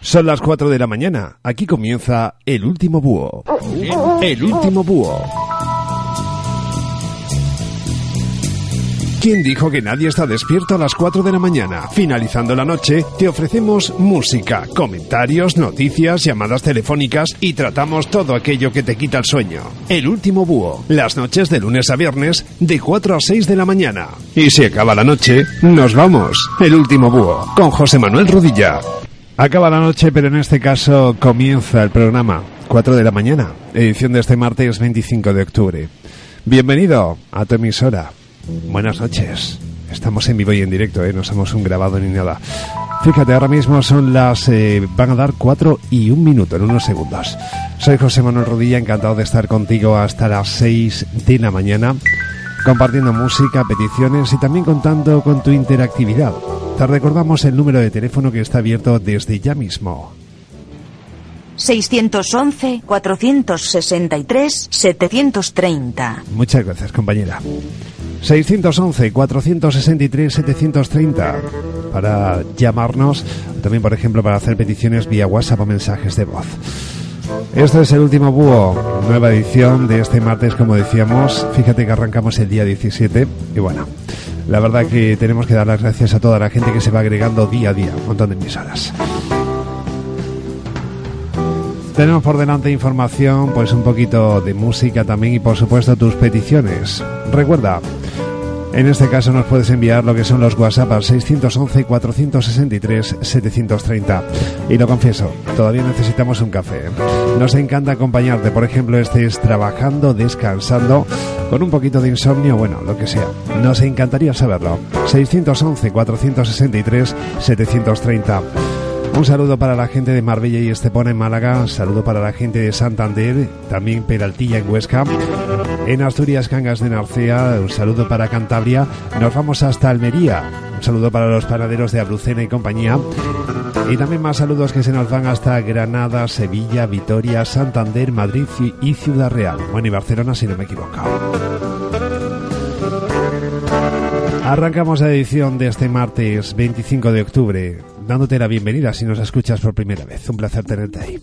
Son las 4 de la mañana. Aquí comienza El último búho. El último búho. ¿Quién dijo que nadie está despierto a las 4 de la mañana? Finalizando la noche, te ofrecemos música, comentarios, noticias, llamadas telefónicas y tratamos todo aquello que te quita el sueño. El último búho, las noches de lunes a viernes, de 4 a 6 de la mañana. Y si acaba la noche, nos vamos. El último búho, con José Manuel Rodilla. Acaba la noche, pero en este caso comienza el programa. 4 de la mañana, edición de este martes 25 de octubre. Bienvenido a tu. Buenas noches. Estamos en vivo y en directo, ¿eh? no somos un grabado ni nada. Fíjate, ahora mismo son las... Eh, van a dar 4 y un minuto, en unos segundos. Soy José Manuel Rodilla, encantado de estar contigo hasta las 6 de la mañana, compartiendo música, peticiones y también contando con tu interactividad. Te recordamos el número de teléfono que está abierto desde ya mismo. 611-463-730. Muchas gracias, compañera. 611-463-730 para llamarnos, también por ejemplo para hacer peticiones vía WhatsApp o mensajes de voz. Este es el último búho, nueva edición de este martes, como decíamos. Fíjate que arrancamos el día 17 y bueno, la verdad que tenemos que dar las gracias a toda la gente que se va agregando día a día, un montón de emisoras. Tenemos por delante información, pues un poquito de música también y por supuesto tus peticiones. Recuerda, en este caso nos puedes enviar lo que son los WhatsApp al 611-463-730. Y lo confieso, todavía necesitamos un café. Nos encanta acompañarte, por ejemplo, estés trabajando, descansando, con un poquito de insomnio, bueno, lo que sea. Nos encantaría saberlo. 611-463-730. Un saludo para la gente de Marbella y Estepona en Málaga, saludo para la gente de Santander, también Peraltilla en Huesca, en Asturias Cangas de Narcea, un saludo para Cantabria, nos vamos hasta Almería, un saludo para los panaderos de Abrucena y compañía, y también más saludos que se nos van hasta Granada, Sevilla, Vitoria, Santander, Madrid y Ciudad Real, bueno y Barcelona si no me equivoco. Arrancamos la edición de este martes 25 de octubre dándote la bienvenida si nos escuchas por primera vez. Un placer tenerte ahí.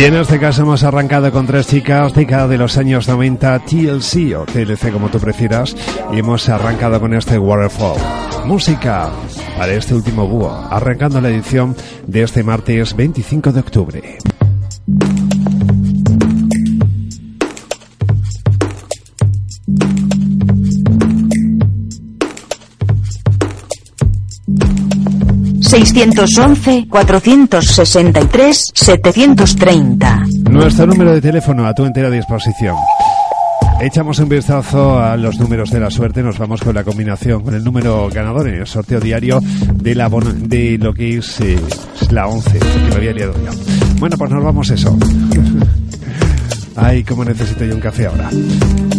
Y en este caso hemos arrancado con tres chicas, chica de los años 90, TLC o TLC como tú prefieras, y hemos arrancado con este Waterfall. Música para este último búho, arrancando la edición de este martes 25 de octubre. ...611-463-730... Nuestro número de teléfono a tu entera disposición. Echamos un vistazo a los números de la suerte, nos vamos con la combinación, con el número ganador en el sorteo diario de, la bono- de lo que es eh, la 11, que me había liado. Bueno, pues nos vamos eso. Ay, cómo necesito yo un café ahora.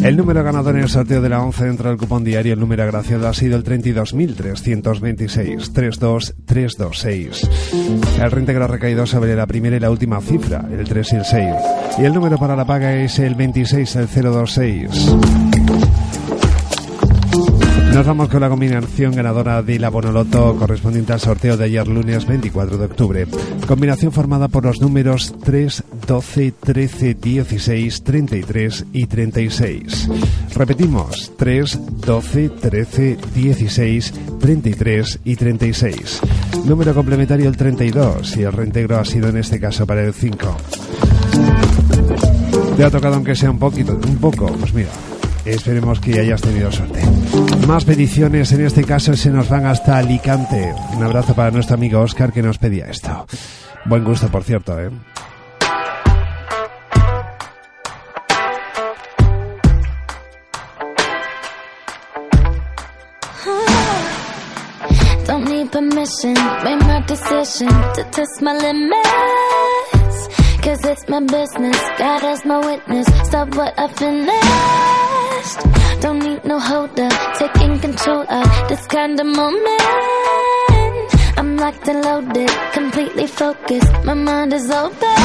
El número ganador en el sorteo de la 11 dentro del cupón diario, el número agraciado ha sido el 32.326, 32326. El reintegro ha recaído sobre la primera y la última cifra, el 3 y el 6. Y el número para la paga es el 26, el 026. Nos vamos con la combinación ganadora de la Bonoloto correspondiente al sorteo de ayer lunes 24 de octubre. Combinación formada por los números 3, 12, 13, 16, 33 y 36. Repetimos, 3, 12, 13, 16, 33 y 36. Número complementario el 32 y el reintegro ha sido en este caso para el 5. Te ha tocado aunque sea un poquito, un poco, pues mira, esperemos que hayas tenido suerte. Más peticiones, en este caso se nos van hasta Alicante. Un abrazo para nuestro amigo Oscar que nos pedía esto. Buen gusto, por cierto, ¿eh? Don't need no holder, taking control of this kind of moment. I'm locked and loaded, completely focused. My mind is open.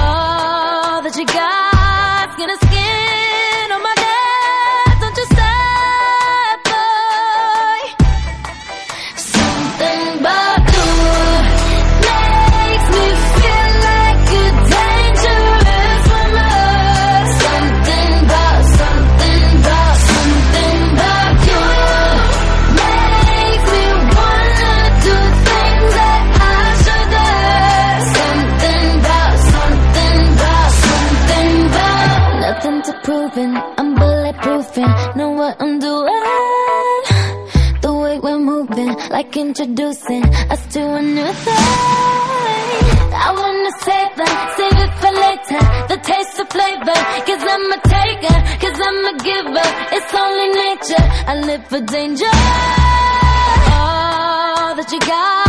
All that you got, like introducing us to a new thing. I wanna save them, save it for later. The taste of flavor, cause I'm a taker, cause I'm a giver. It's only nature, I live for danger. All that you got,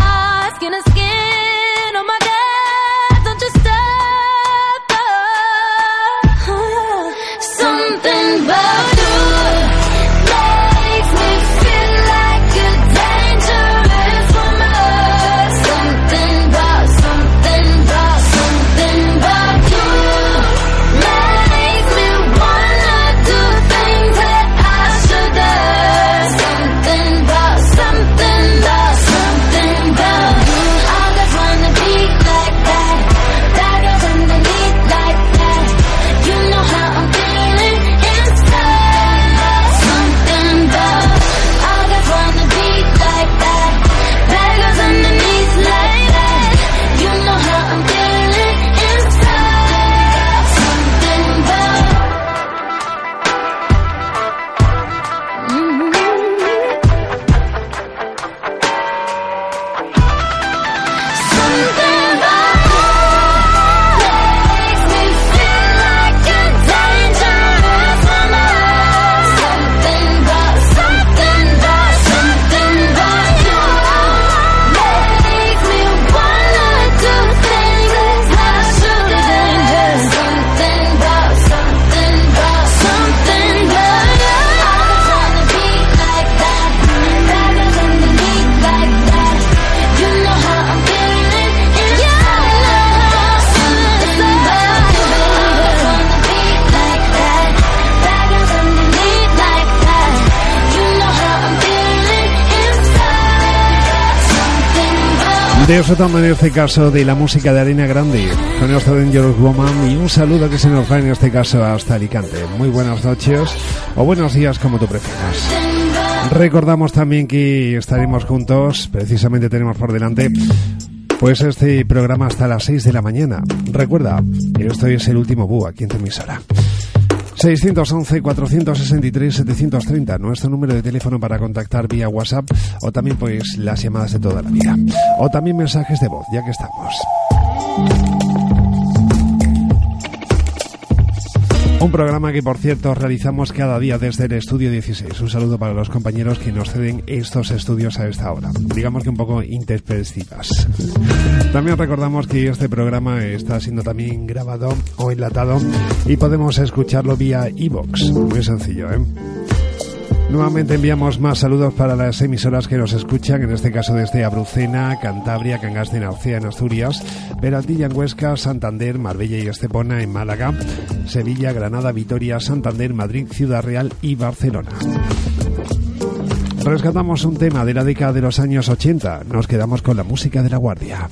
Disfrutando en este caso de la música de Arena Grande, con nuestro Dangerous Woman y un saludo que se nos va en este caso hasta Alicante. Muy buenas noches o buenos días como tú prefieras. Recordamos también que estaremos juntos, precisamente tenemos por delante pues este programa hasta las 6 de la mañana. Recuerda, esto es el último búho aquí en tu emisora. 611-463-730, nuestro número de teléfono para contactar vía WhatsApp o también pues las llamadas de toda la vida. O también mensajes de voz, ya que estamos. Un programa que, por cierto, realizamos cada día desde el estudio 16. Un saludo para los compañeros que nos ceden estos estudios a esta hora. Digamos que un poco intempestivas. También recordamos que este programa está siendo también grabado o enlatado y podemos escucharlo vía iBox. Muy sencillo, ¿eh? Nuevamente enviamos más saludos para las emisoras que nos escuchan, en este caso desde Abrucena, Cantabria, Cangas de Narcea en Asturias, Peraltilla en Huesca, Santander, Marbella y Estepona en Málaga, Sevilla, Granada, Vitoria, Santander, Madrid, Ciudad Real y Barcelona. Rescatamos un tema de la década de los años 80, nos quedamos con la música de la Guardia.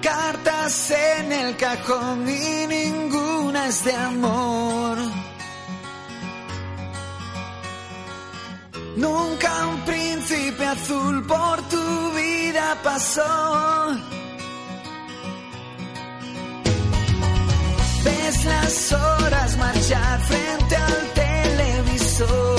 Cartas en el cajón y de amor. Nunca un príncipe azul por tu vida pasó. Ves las horas marchar frente al televisor.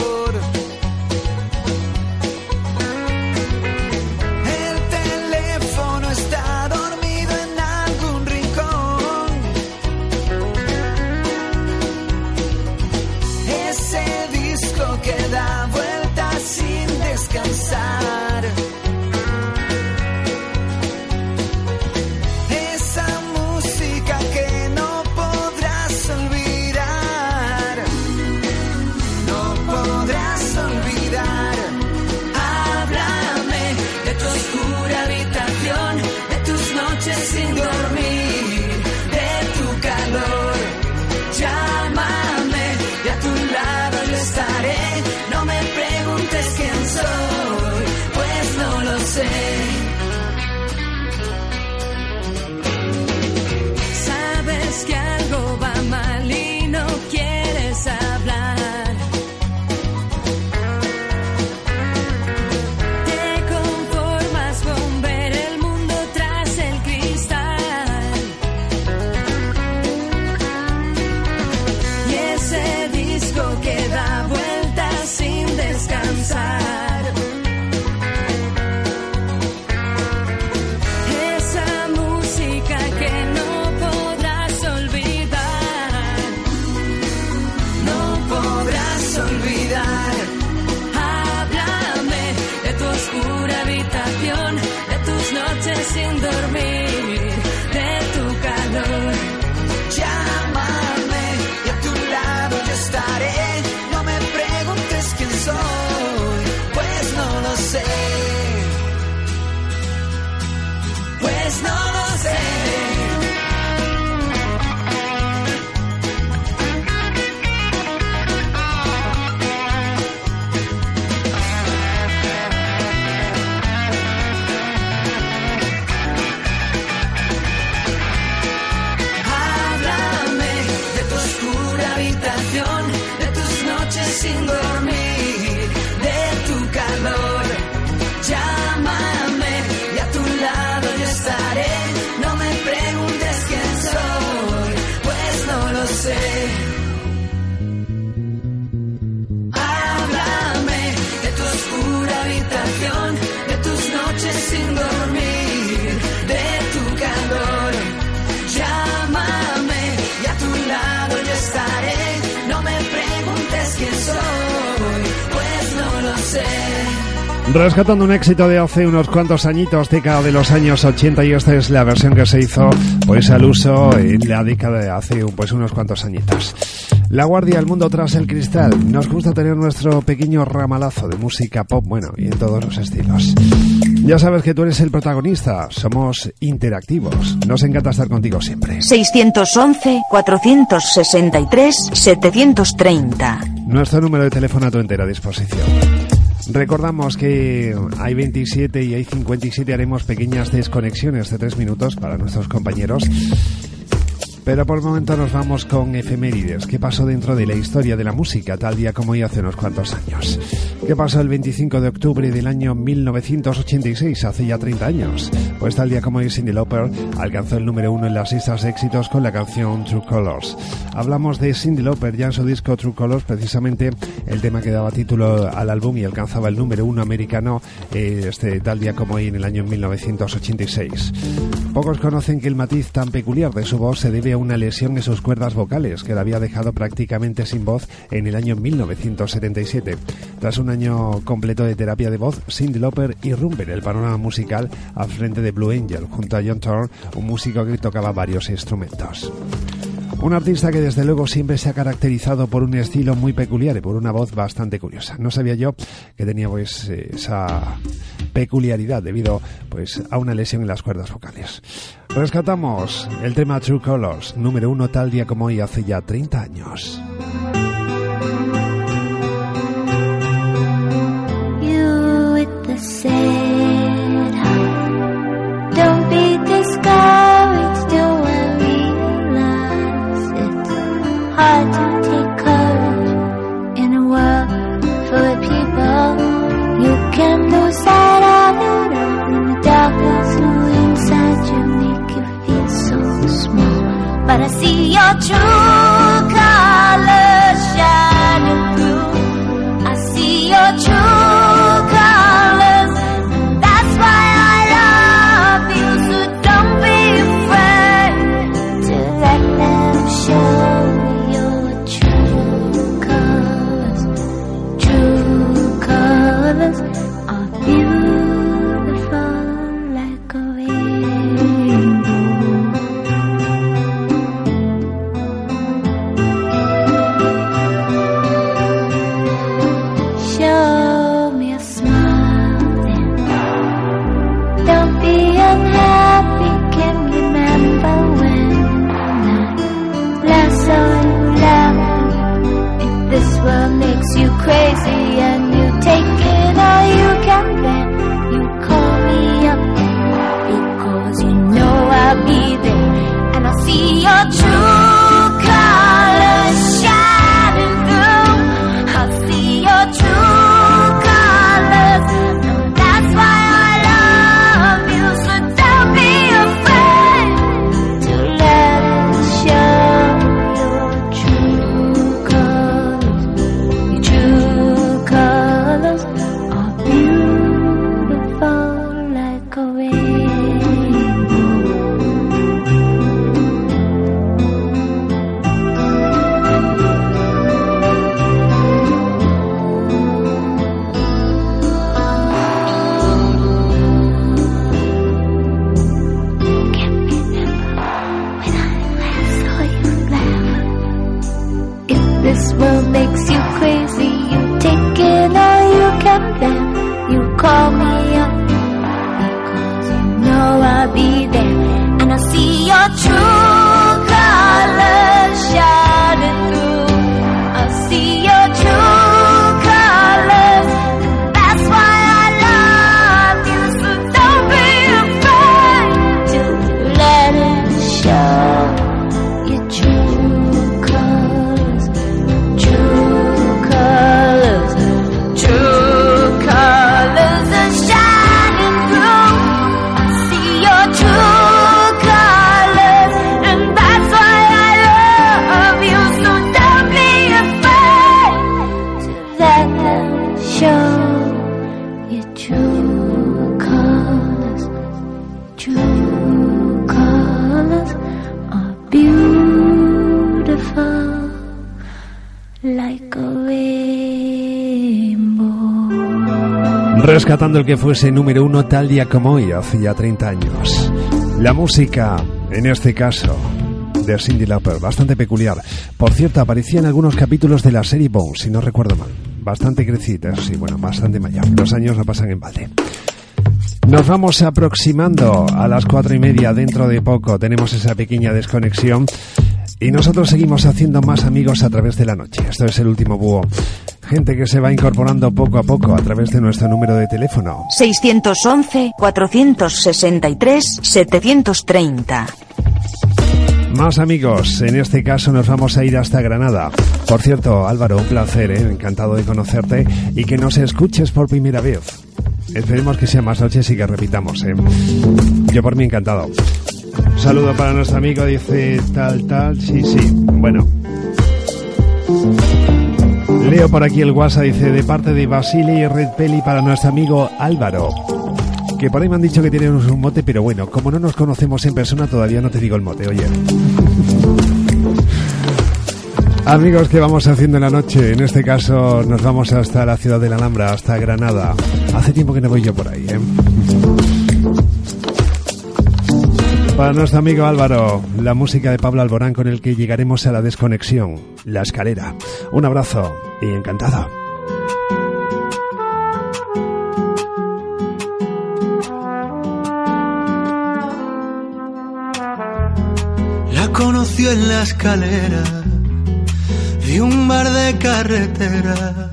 Rescatando un éxito de hace unos cuantos añitos, década de los años 80, y esta es la versión que se hizo pues al uso en la década de hace pues unos cuantos añitos. La Guardia, el mundo tras el cristal. Nos gusta tener nuestro pequeño ramalazo de música pop, bueno, y en todos los estilos. Ya sabes que tú eres el protagonista, somos interactivos. Nos encanta estar contigo siempre. 611-463-730. Nuestro número de teléfono a tu entera disposición. Recordamos que hay 27 y hay 57, haremos pequeñas desconexiones de 3 minutos para nuestros compañeros. Pero por el momento nos vamos con efemérides. ¿Qué pasó dentro de la historia de la música tal día como hoy hace unos cuantos años? ¿Qué pasó el 25 de octubre del año 1986, hace ya 30 años? Pues tal día como hoy Cindy Lauper alcanzó el número uno en las listas de éxitos con la canción True Colors. Hablamos de Cindy Lauper ya en su disco True Colors, precisamente el tema que daba título al álbum y alcanzaba el número uno americano eh, este tal día como hoy en el año 1986. Pocos conocen que el matiz tan peculiar de su voz se debe a una lesión en sus cuerdas vocales que la había dejado prácticamente sin voz en el año 1977. Tras un año completo de terapia de voz, Cindy Lauper irrumpe en el panorama musical al frente de Blue Angel junto a John Thorne, un músico que tocaba varios instrumentos. Un artista que desde luego siempre se ha caracterizado por un estilo muy peculiar y por una voz bastante curiosa. No sabía yo que tenía pues esa peculiaridad debido pues a una lesión en las cuerdas vocales. Rescatamos el tema True Colors, número uno tal día como hoy hace ya 30 años. You to take courage in a world full of people. You can lose sight of it all the darkness inside you make you feel so small. But I see your true Rescatando el que fuese número uno tal día como hoy, hace ya 30 años. La música, en este caso, de Cindy Lauper, bastante peculiar. Por cierto, aparecía en algunos capítulos de la serie Bones, si no recuerdo mal. Bastante crecida, sí, bueno, bastante mayor. Los años no pasan en balde. Nos vamos aproximando a las cuatro y media dentro de poco. Tenemos esa pequeña desconexión. Y nosotros seguimos haciendo más amigos a través de la noche. Esto es el último búho. Gente que se va incorporando poco a poco a través de nuestro número de teléfono. 611-463-730. Más amigos, en este caso nos vamos a ir hasta Granada. Por cierto, Álvaro, un placer, ¿eh? encantado de conocerte y que nos escuches por primera vez. Esperemos que sea más noches y que repitamos. ¿eh? Yo por mí encantado. Un saludo para nuestro amigo, dice tal, tal, sí, sí. Bueno. Leo por aquí el WhatsApp, dice de parte de Basile y Red Peli para nuestro amigo Álvaro. Que por ahí me han dicho que tienen un mote, pero bueno, como no nos conocemos en persona, todavía no te digo el mote, oye. Amigos, ¿qué vamos haciendo en la noche? En este caso nos vamos hasta la ciudad de la Alhambra, hasta Granada. Hace tiempo que no voy yo por ahí, ¿eh? Para nuestro amigo Álvaro, la música de Pablo Alborán con el que llegaremos a la desconexión, la escalera. Un abrazo y encantado. La conoció en la escalera de un bar de carretera.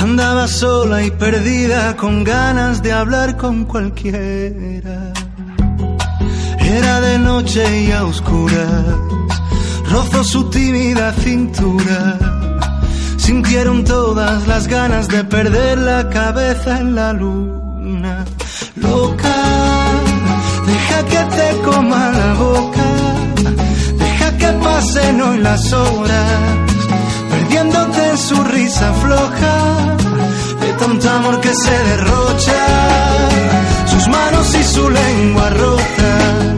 Andaba sola y perdida con ganas de hablar con cualquiera. Era de noche y a oscuras, rozó su tímida cintura. Sintieron todas las ganas de perder la cabeza en la luna. Loca, deja que te coma la boca, deja que pasen hoy las horas, perdiéndote en su risa floja, de tanto amor que se derrocha, sus manos y su lengua rota,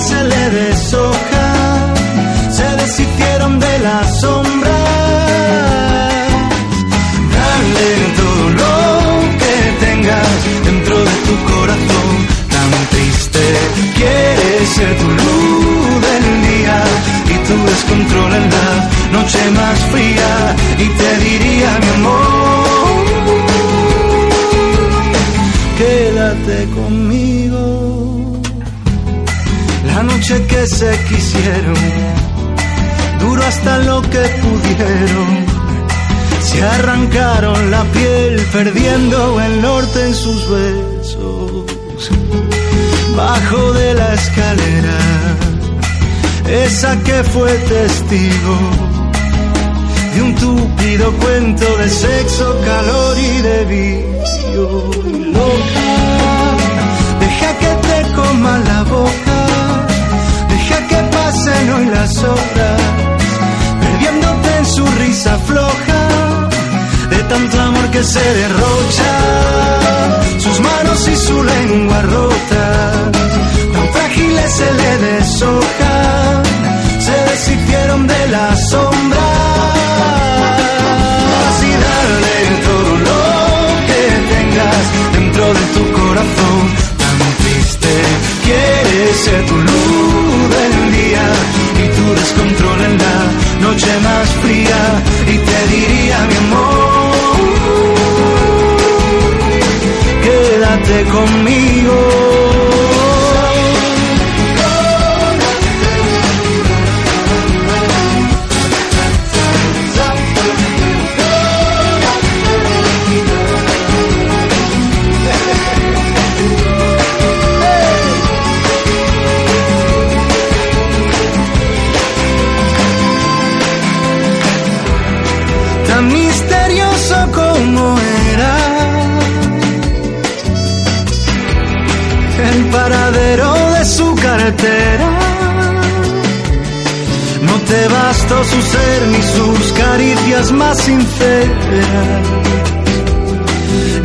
se le deshoja, se deshicieron de la sombra. Dale todo lo que tengas dentro de tu corazón tan triste. Quieres ser tu luz del día y tu descontrol la noche más fría. Y te diría, mi amor, quédate conmigo. Que se quisieron, duro hasta lo que pudieron. Se arrancaron la piel perdiendo el norte en sus besos. Bajo de la escalera, esa que fue testigo de un túpido cuento de sexo, calor y de vicio. Loca, deja que te coma la boca, hoy las horas, perdiéndote en su risa floja de tanto amor que se derrocha, sus manos y su lengua rota, tan frágiles se le deshoja, se deshicieron de la sombra. Y darle todo lo que tengas dentro de tu corazón, tan triste, quieres ser tu luz en la noche más fría y te diría mi amor quédate conmigo No te bastó su ser ni sus caricias más sinceras.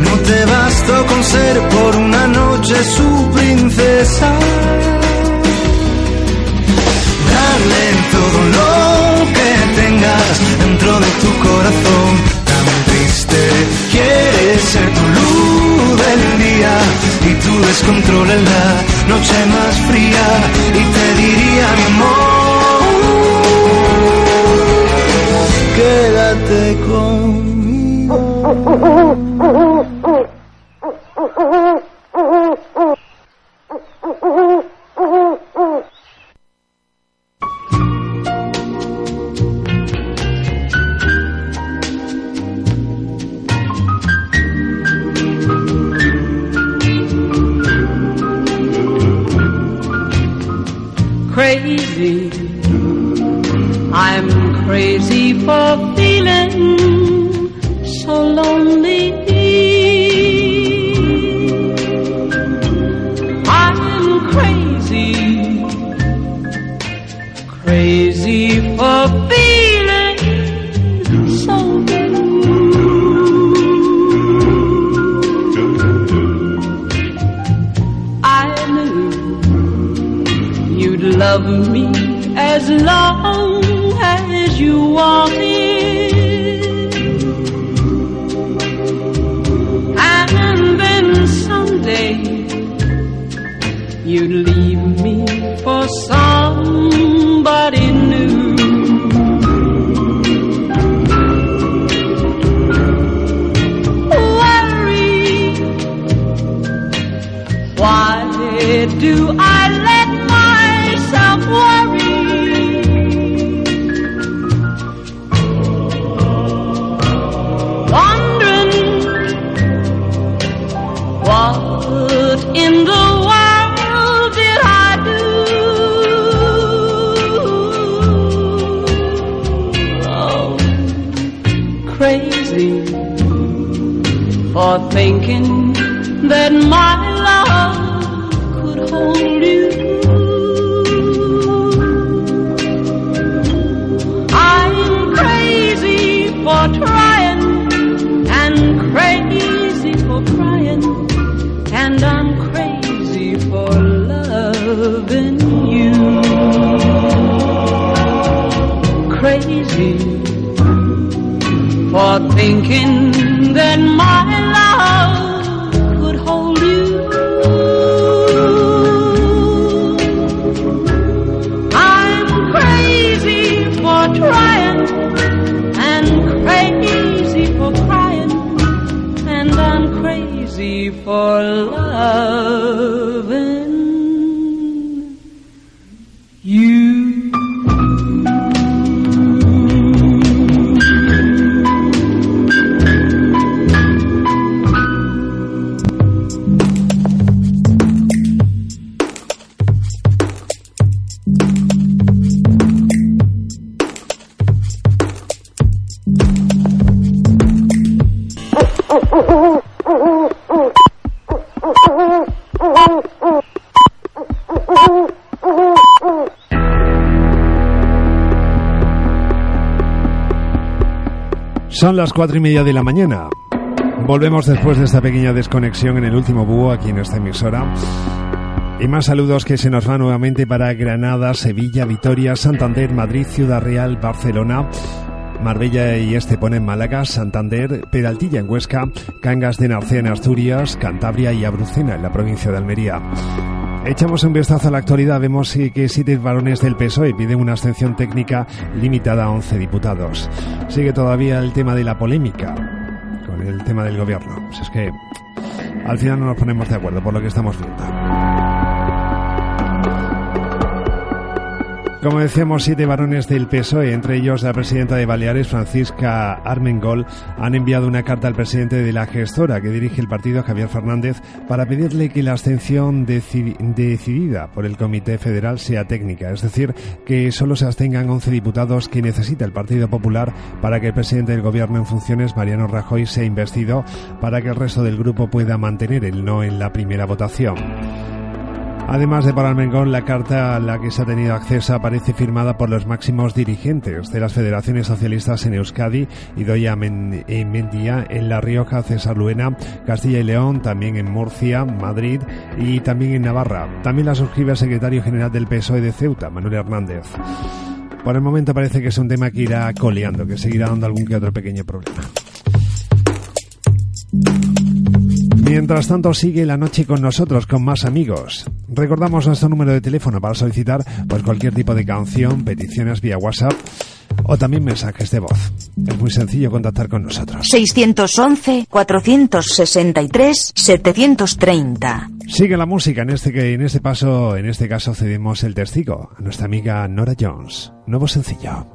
No te bastó con ser por una noche su princesa. Dale todo lo que tengas dentro de tu corazón tan triste. Quieres ser tu luz del día y tu descontrol en la noche más fría. Y te diría mi amor, quédate conmigo. Son las cuatro y media de la mañana. Volvemos después de esta pequeña desconexión en el último búho aquí en esta emisora. Y más saludos que se nos van nuevamente para Granada, Sevilla, Vitoria, Santander, Madrid, Ciudad Real, Barcelona, Marbella y Estepona en Málaga, Santander, Peraltilla en Huesca, Cangas de Narcea en Asturias, Cantabria y Abrucena en la provincia de Almería. Echamos un vistazo a la actualidad, vemos que siete varones del PSOE piden una abstención técnica limitada a 11 diputados. Sigue todavía el tema de la polémica con el tema del gobierno. Pues es que al final no nos ponemos de acuerdo por lo que estamos viendo. Como decíamos, siete varones del PSOE, entre ellos la presidenta de Baleares, Francisca Armengol, han enviado una carta al presidente de la gestora que dirige el partido, Javier Fernández, para pedirle que la abstención deci- decidida por el Comité Federal sea técnica, es decir, que solo se abstengan 11 diputados que necesita el Partido Popular para que el presidente del Gobierno en funciones, Mariano Rajoy, sea investido para que el resto del grupo pueda mantener el no en la primera votación. Además de para Almengón, la carta a la que se ha tenido acceso aparece firmada por los máximos dirigentes de las federaciones socialistas en Euskadi, Idoia eh, Mendia en La Rioja, César Luena, Castilla y León, también en Murcia, Madrid y también en Navarra. También la suscribe el secretario general del PSOE de Ceuta, Manuel Hernández. Por el momento parece que es un tema que irá coleando, que seguirá dando algún que otro pequeño problema. Mientras tanto sigue la noche con nosotros, con más amigos. Recordamos nuestro número de teléfono para solicitar pues cualquier tipo de canción, peticiones vía WhatsApp o también mensajes de voz. Es muy sencillo contactar con nosotros. 611-463-730. Sigue la música en este que en este paso, en este caso cedemos el testigo a nuestra amiga Nora Jones. Nuevo sencillo.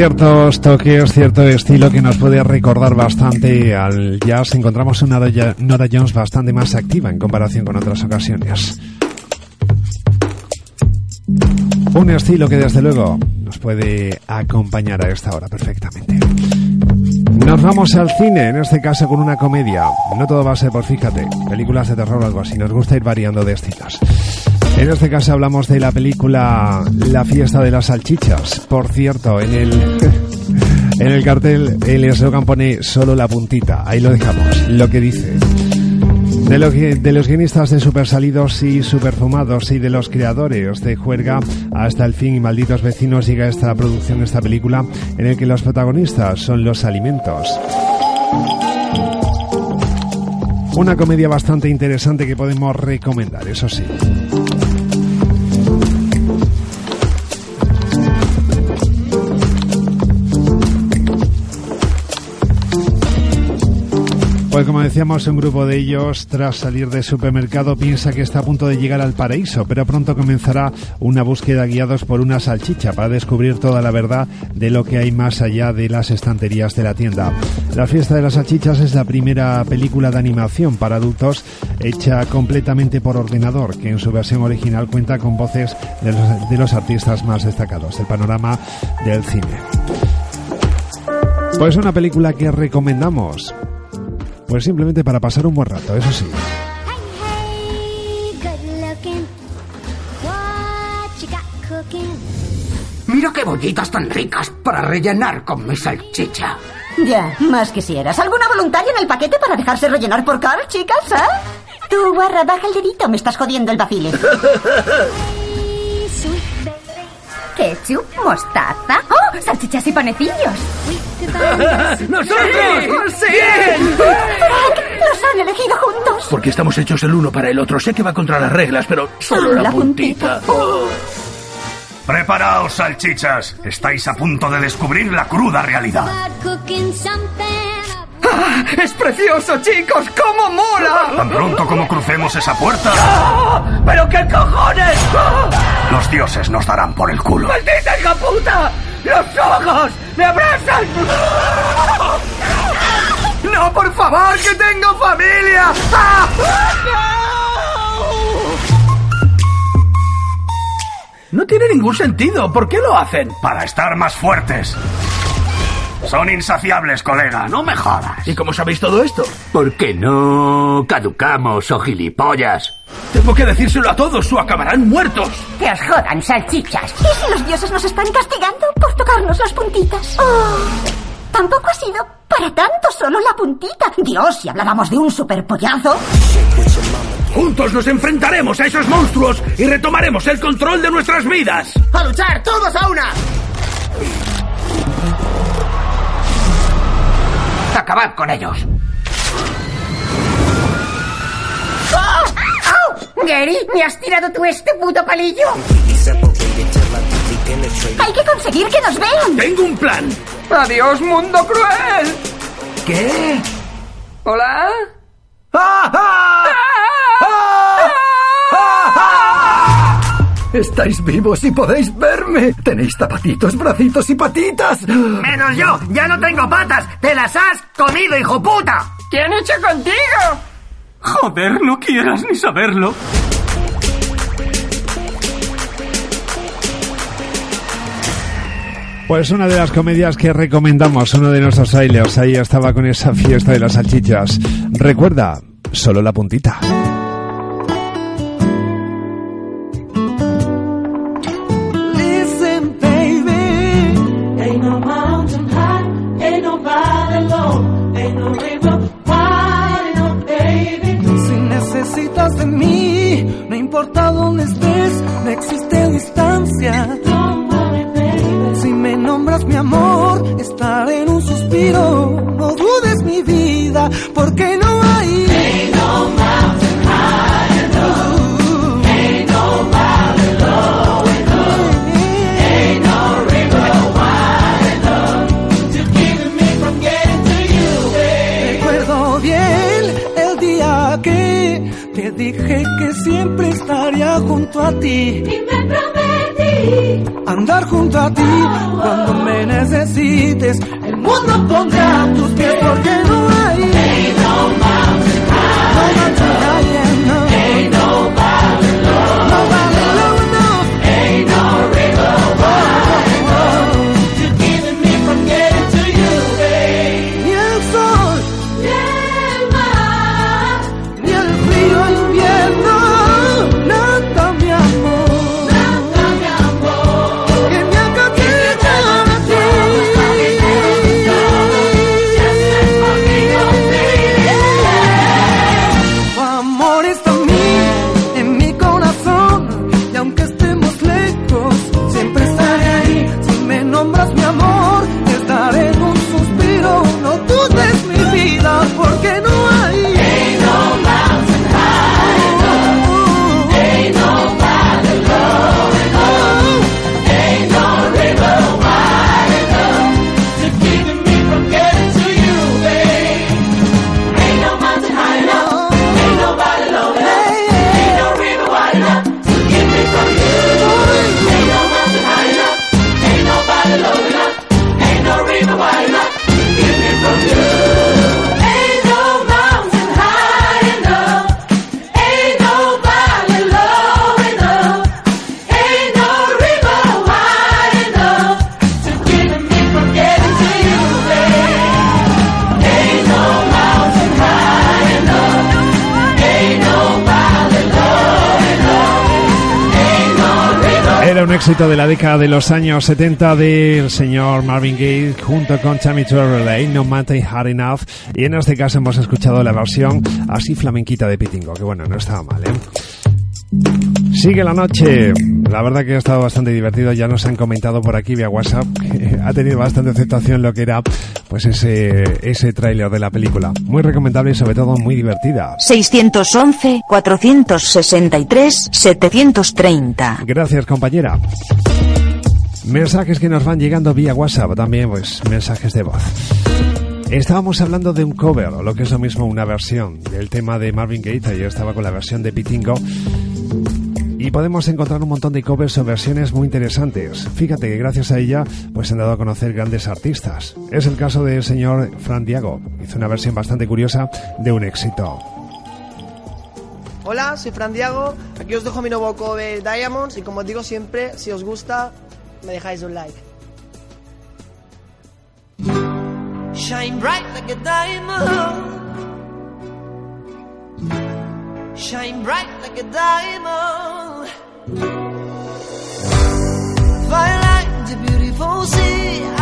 Ciertos toques, cierto estilo que nos puede recordar bastante al jazz, encontramos una Nora Jones bastante más activa en comparación con otras ocasiones. Un estilo que desde luego nos puede acompañar a esta hora perfectamente. Nos vamos al cine, en este caso con una comedia. No todo va a ser por fíjate, películas de terror o algo así. Nos gusta ir variando de estilos. En este caso hablamos de la película La fiesta de las salchichas. Por cierto, en el en el cartel el eslogan pone solo la puntita. Ahí lo dejamos. Lo que dice. De, lo que- de los guionistas de Super Salidos y Super Fumados y de los creadores de Juerga hasta el fin y Malditos Vecinos llega esta producción, esta película, en el que los protagonistas son los alimentos. Una comedia bastante interesante que podemos recomendar, eso sí. Pues como decíamos, un grupo de ellos, tras salir del supermercado, piensa que está a punto de llegar al paraíso, pero pronto comenzará una búsqueda guiados por una salchicha para descubrir toda la verdad de lo que hay más allá de las estanterías de la tienda. La fiesta de las salchichas es la primera película de animación para adultos hecha completamente por ordenador, que en su versión original cuenta con voces de los, de los artistas más destacados del panorama del cine. Pues una película que recomendamos. Pues simplemente para pasar un buen rato, eso sí. Mira qué bollitas tan ricas para rellenar con mi salchicha. Ya, más quisieras. ¿Alguna voluntaria en el paquete para dejarse rellenar por Carl, chicas, eh? Tú, guarra, baja el dedito. Me estás jodiendo el baby. Ketchup, mostaza. ¡Oh! Salchichas y panecillos. ¡Nosotros! ¡Sí! Los han elegido juntos. Porque estamos hechos el uno para el otro. Sé que va contra las reglas, pero solo la, La puntita. puntita. Preparaos, salchichas. Estáis a punto de descubrir la cruda realidad. ¡Ah! ¡Es precioso, chicos! ¿Cómo mola? Tan pronto como crucemos esa puerta, ¡Ah! ¡Pero qué cojones! ¡Ah! los dioses nos darán por el culo. ¡Maldita hija puta! ¡Los ojos! ¡Me abrazan! ¡No, por favor, que tengo familia! ¡Ah! No tiene ningún sentido. ¿Por qué lo hacen? Para estar más fuertes. Son insaciables, colega. No me jodas. ¿Y cómo sabéis todo esto? Porque no caducamos, o gilipollas. Tengo que decírselo a todos o acabarán muertos. Que os jodan, salchichas. ¿Y si los dioses nos están castigando por tocarnos las puntitas? Oh, tampoco ha sido para tanto solo la puntita. Dios, si hablábamos de un superpollazo. Juntos nos enfrentaremos a esos monstruos y retomaremos el control de nuestras vidas. ¡A luchar, todos a una! Acabad con ellos. Gary, ¿me has tirado tú este puto palillo? Hay que conseguir que nos vean. Tengo un plan. ¡Adiós, mundo cruel! ¿Qué? ¿Hola? ¡Ah, ah! ¡Ah! Estáis vivos y podéis verme. Tenéis zapatitos, bracitos y patitas. ¡Menos yo! ¡Ya no tengo patas! ¡Te las has comido, hijo puta! ¿Qué han hecho contigo? Joder, no quieras ni saberlo. Pues una de las comedias que recomendamos, uno de nuestros trailers, ahí estaba con esa fiesta de las salchichas. Recuerda, solo la puntita. Si me nombras mi amor, estaré en un suspiro. No dudes mi vida, porque no hay. Recuerdo bien el día que te dije que siempre estaría junto a ti. Y me andar junto a ti cuando me necesites. El mundo pondrá tus pies porque no hay. No mountain éxito de la década de los años 70 del señor Marvin Gaye junto con Tammy Terrell, No Mountain Hard Enough. Y en este caso hemos escuchado la versión así flamenquita de Pitingo, que bueno, no estaba mal, ¿eh? Sigue la noche. La verdad que ha estado bastante divertido. Ya nos han comentado por aquí vía WhatsApp que ha tenido bastante aceptación lo que era pues ese, ese tráiler de la película. Muy recomendable y sobre todo muy divertida. 611-463-730. Gracias, compañera. Mensajes que nos van llegando vía WhatsApp, también pues mensajes de voz. Estábamos hablando de un cover, o lo que es lo mismo una versión del tema de Marvin Gaye. Yo estaba con la versión de Pitingo. Y podemos encontrar un montón de covers o versiones muy interesantes. Fíjate que gracias a ella pues se han dado a conocer grandes artistas. Es el caso del señor Fran Diago. Hizo una versión bastante curiosa de un éxito. Hola, soy Fran Diago. Aquí os dejo mi nuevo cover Diamonds y como os digo siempre, si os gusta, me dejáis un like. Shine bright like a diamond. Shine bright like a diamond. The beautiful sea.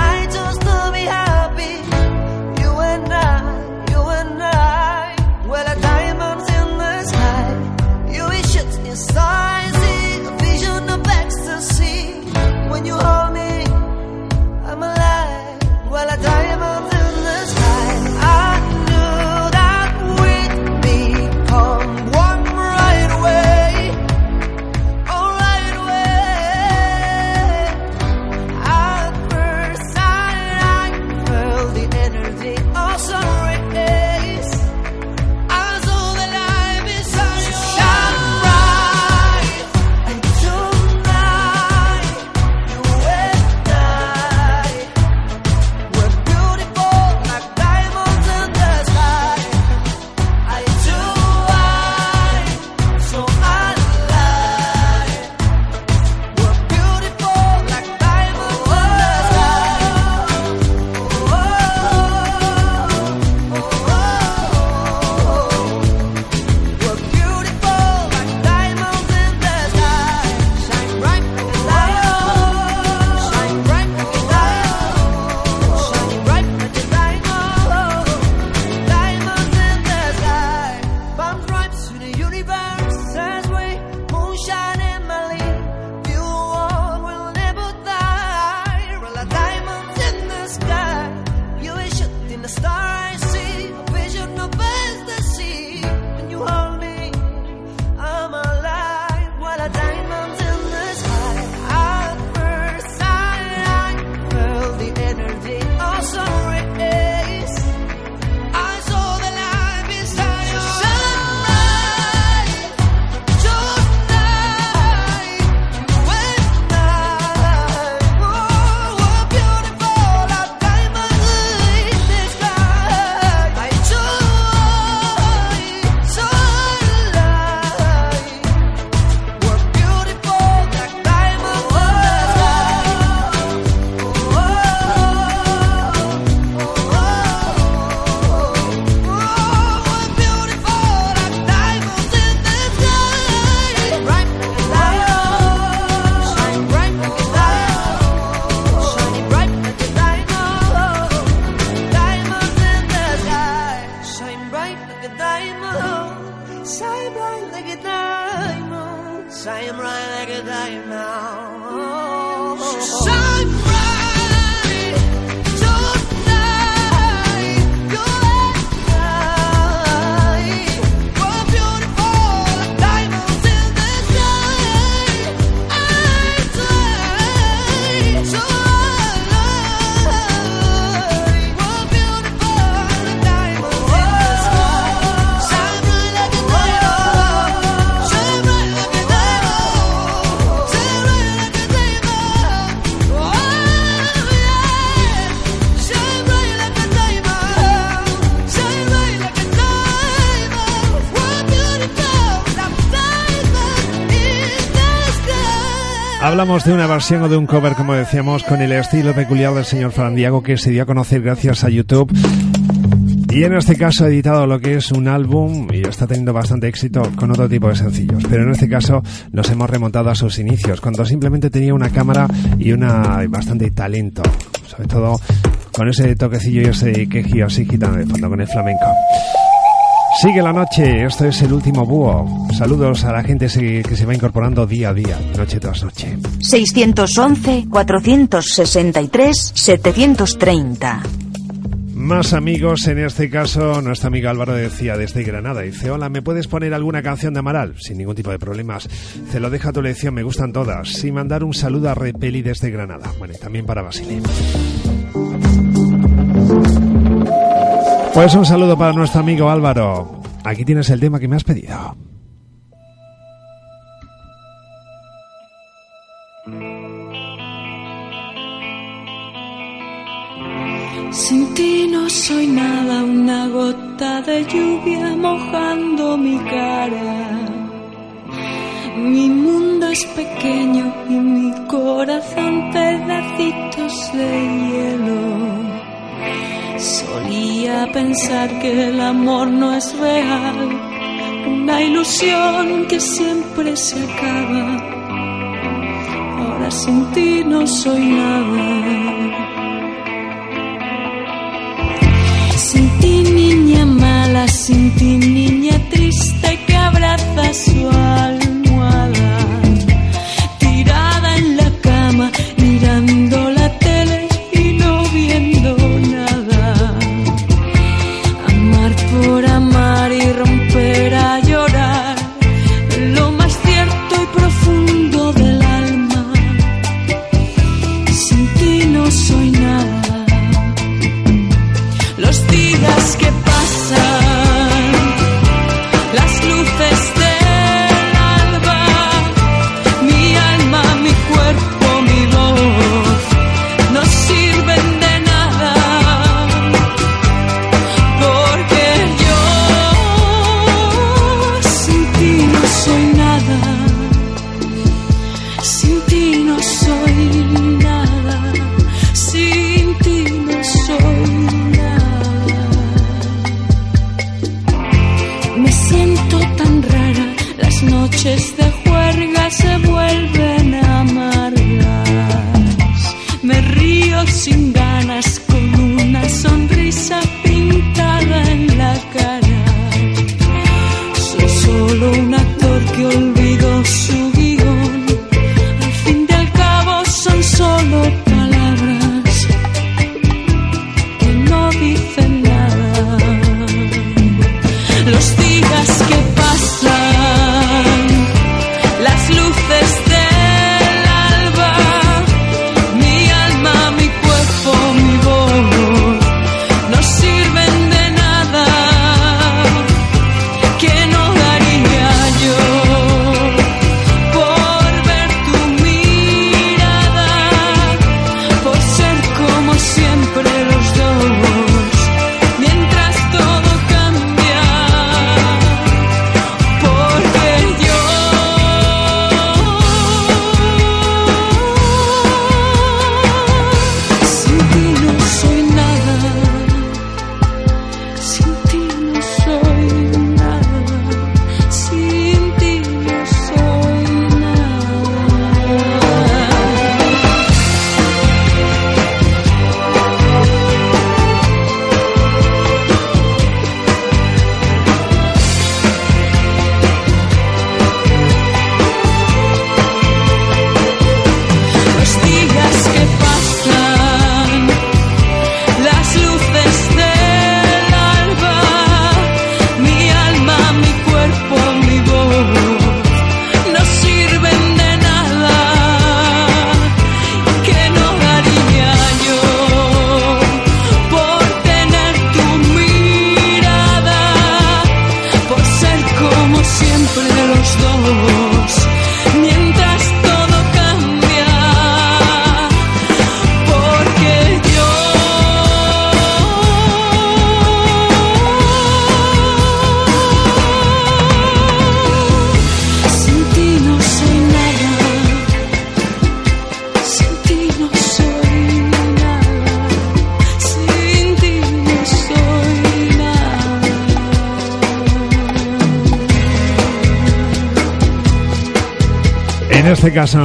Hablamos de una versión o de un cover, como decíamos, con el estilo peculiar del señor Fran Diego que se dio a conocer gracias a YouTube. Y en este caso ha editado lo que es un álbum y está teniendo bastante éxito con otro tipo de sencillos. Pero en este caso nos hemos remontado a sus inicios, cuando simplemente tenía una cámara y una bastante talento. Sobre todo con ese toquecillo y ese quejío así gitano de fondo con el flamenco. Sigue la noche, esto es el último búho. Saludos a la gente que se va incorporando día a día, noche tras noche. 611-463-730. Más amigos, en este caso, nuestro amigo Álvaro decía desde Granada, dice, hola, ¿me puedes poner alguna canción de Amaral? Sin ningún tipo de problemas. Se lo deja a tu elección, me gustan todas. Sin mandar un saludo a Repeli desde Granada. Bueno, y también para Basile. Pues un saludo para nuestro amigo Álvaro. Aquí tienes el tema que me has pedido. Sin ti no soy nada, una gota de lluvia mojando mi cara. Mi mundo es pequeño y mi corazón pedacitos de hielo. Solía pensar que el amor no es real, una ilusión que siempre se acaba. Ahora sin ti no soy nada. Sin ti niña mala, sin ti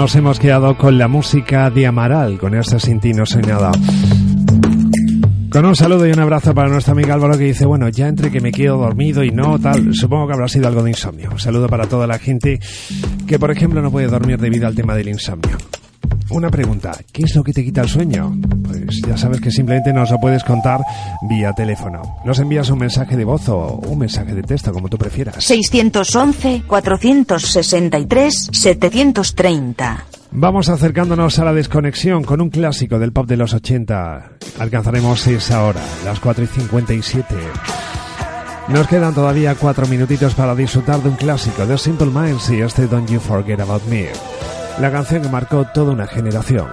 nos hemos quedado con la música de Amaral, con este Sin ti no soy nada. Con un saludo y un abrazo para nuestra amiga Álvaro que dice, bueno, ya entre que me quedo dormido y no, tal, supongo que habrá sido algo de insomnio. Un saludo para toda la gente que, por ejemplo, no puede dormir debido al tema del insomnio. Una pregunta, ¿qué es lo que te quita el sueño? Pues ya sabes que simplemente nos lo puedes contar vía teléfono. Nos envías un mensaje de voz o un mensaje de texto, como tú prefieras. 611-463-730. Vamos acercándonos a la desconexión con un clásico del pop de los 80. Alcanzaremos esa hora, las 4 y 57. Nos quedan todavía cuatro minutitos para disfrutar de un clásico de Simple Minds y este Don't You Forget About Me. La canción que marcó toda una generación.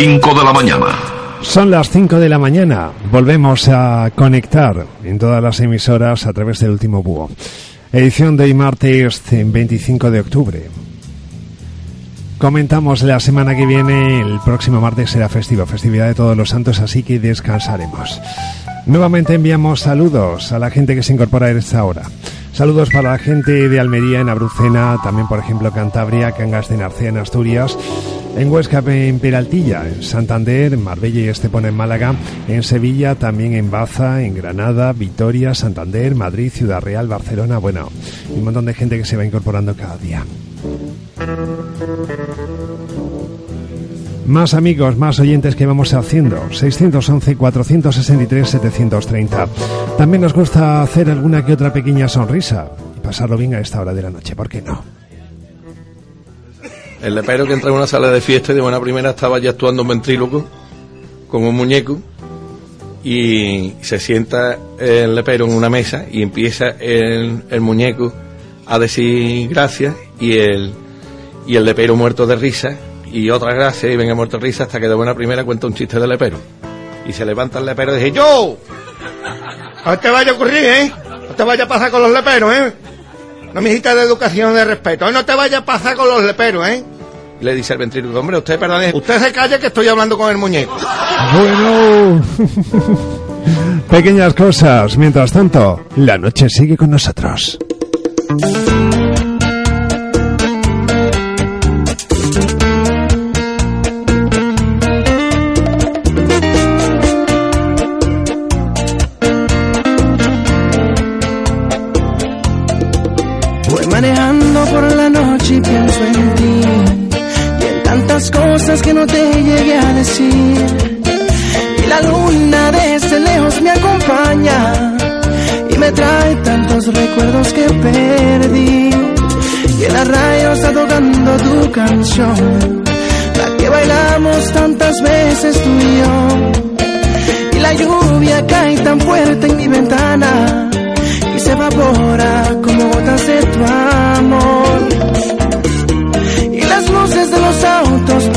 5 de la mañana. Son las 5 de la mañana. Volvemos a conectar en todas las emisoras a través del último búho. Edición de martes 25 de octubre. Comentamos la semana que viene, el próximo martes será festivo, festividad de todos los santos, así que descansaremos. Nuevamente enviamos saludos a la gente que se incorpora a esta hora. Saludos para la gente de Almería, en Abrucena, también por ejemplo Cantabria, Cangas de Narcea, en Asturias en Huesca, en Peraltilla, en Santander, en Marbella y Estepona en Málaga, en Sevilla, también en Baza, en Granada, Vitoria, Santander, Madrid, Ciudad Real, Barcelona, bueno, un montón de gente que se va incorporando cada día. Más amigos, más oyentes que vamos haciendo. 611-463-730. También nos gusta hacer alguna que otra pequeña sonrisa y pasarlo bien a esta hora de la noche, ¿por qué no? El lepero que entra en una sala de fiesta y de buena primera estaba ya actuando un ventríloco con un muñeco y se sienta el lepero en una mesa y empieza el, el muñeco a decir gracias y el, y el lepero muerto de risa y otra gracia y venga muerto de risa hasta que de buena primera cuenta un chiste de lepero. Y se levanta el lepero y dice, ¡Yo! No te vaya a ocurrir, ¿eh? No te vaya a pasar con los leperos, ¿eh? No me dijiste de educación de respeto. No te vaya a pasar con los leperos, ¿eh? Y le dice el ventríloco, hombre, usted perdone, usted se calla que estoy hablando con el muñeco. Bueno, pequeñas cosas. Mientras tanto, la noche sigue con nosotros. Cosas que no te llegué a decir. Y la luna desde lejos me acompaña y me trae tantos recuerdos que perdí. Y en la radio está tocando tu canción. la que bailamos tantas veces tú y yo. Y la lluvia cae tan fuerte en mi ventana y se evapora como gotas de tu amor. Y las luces de los autos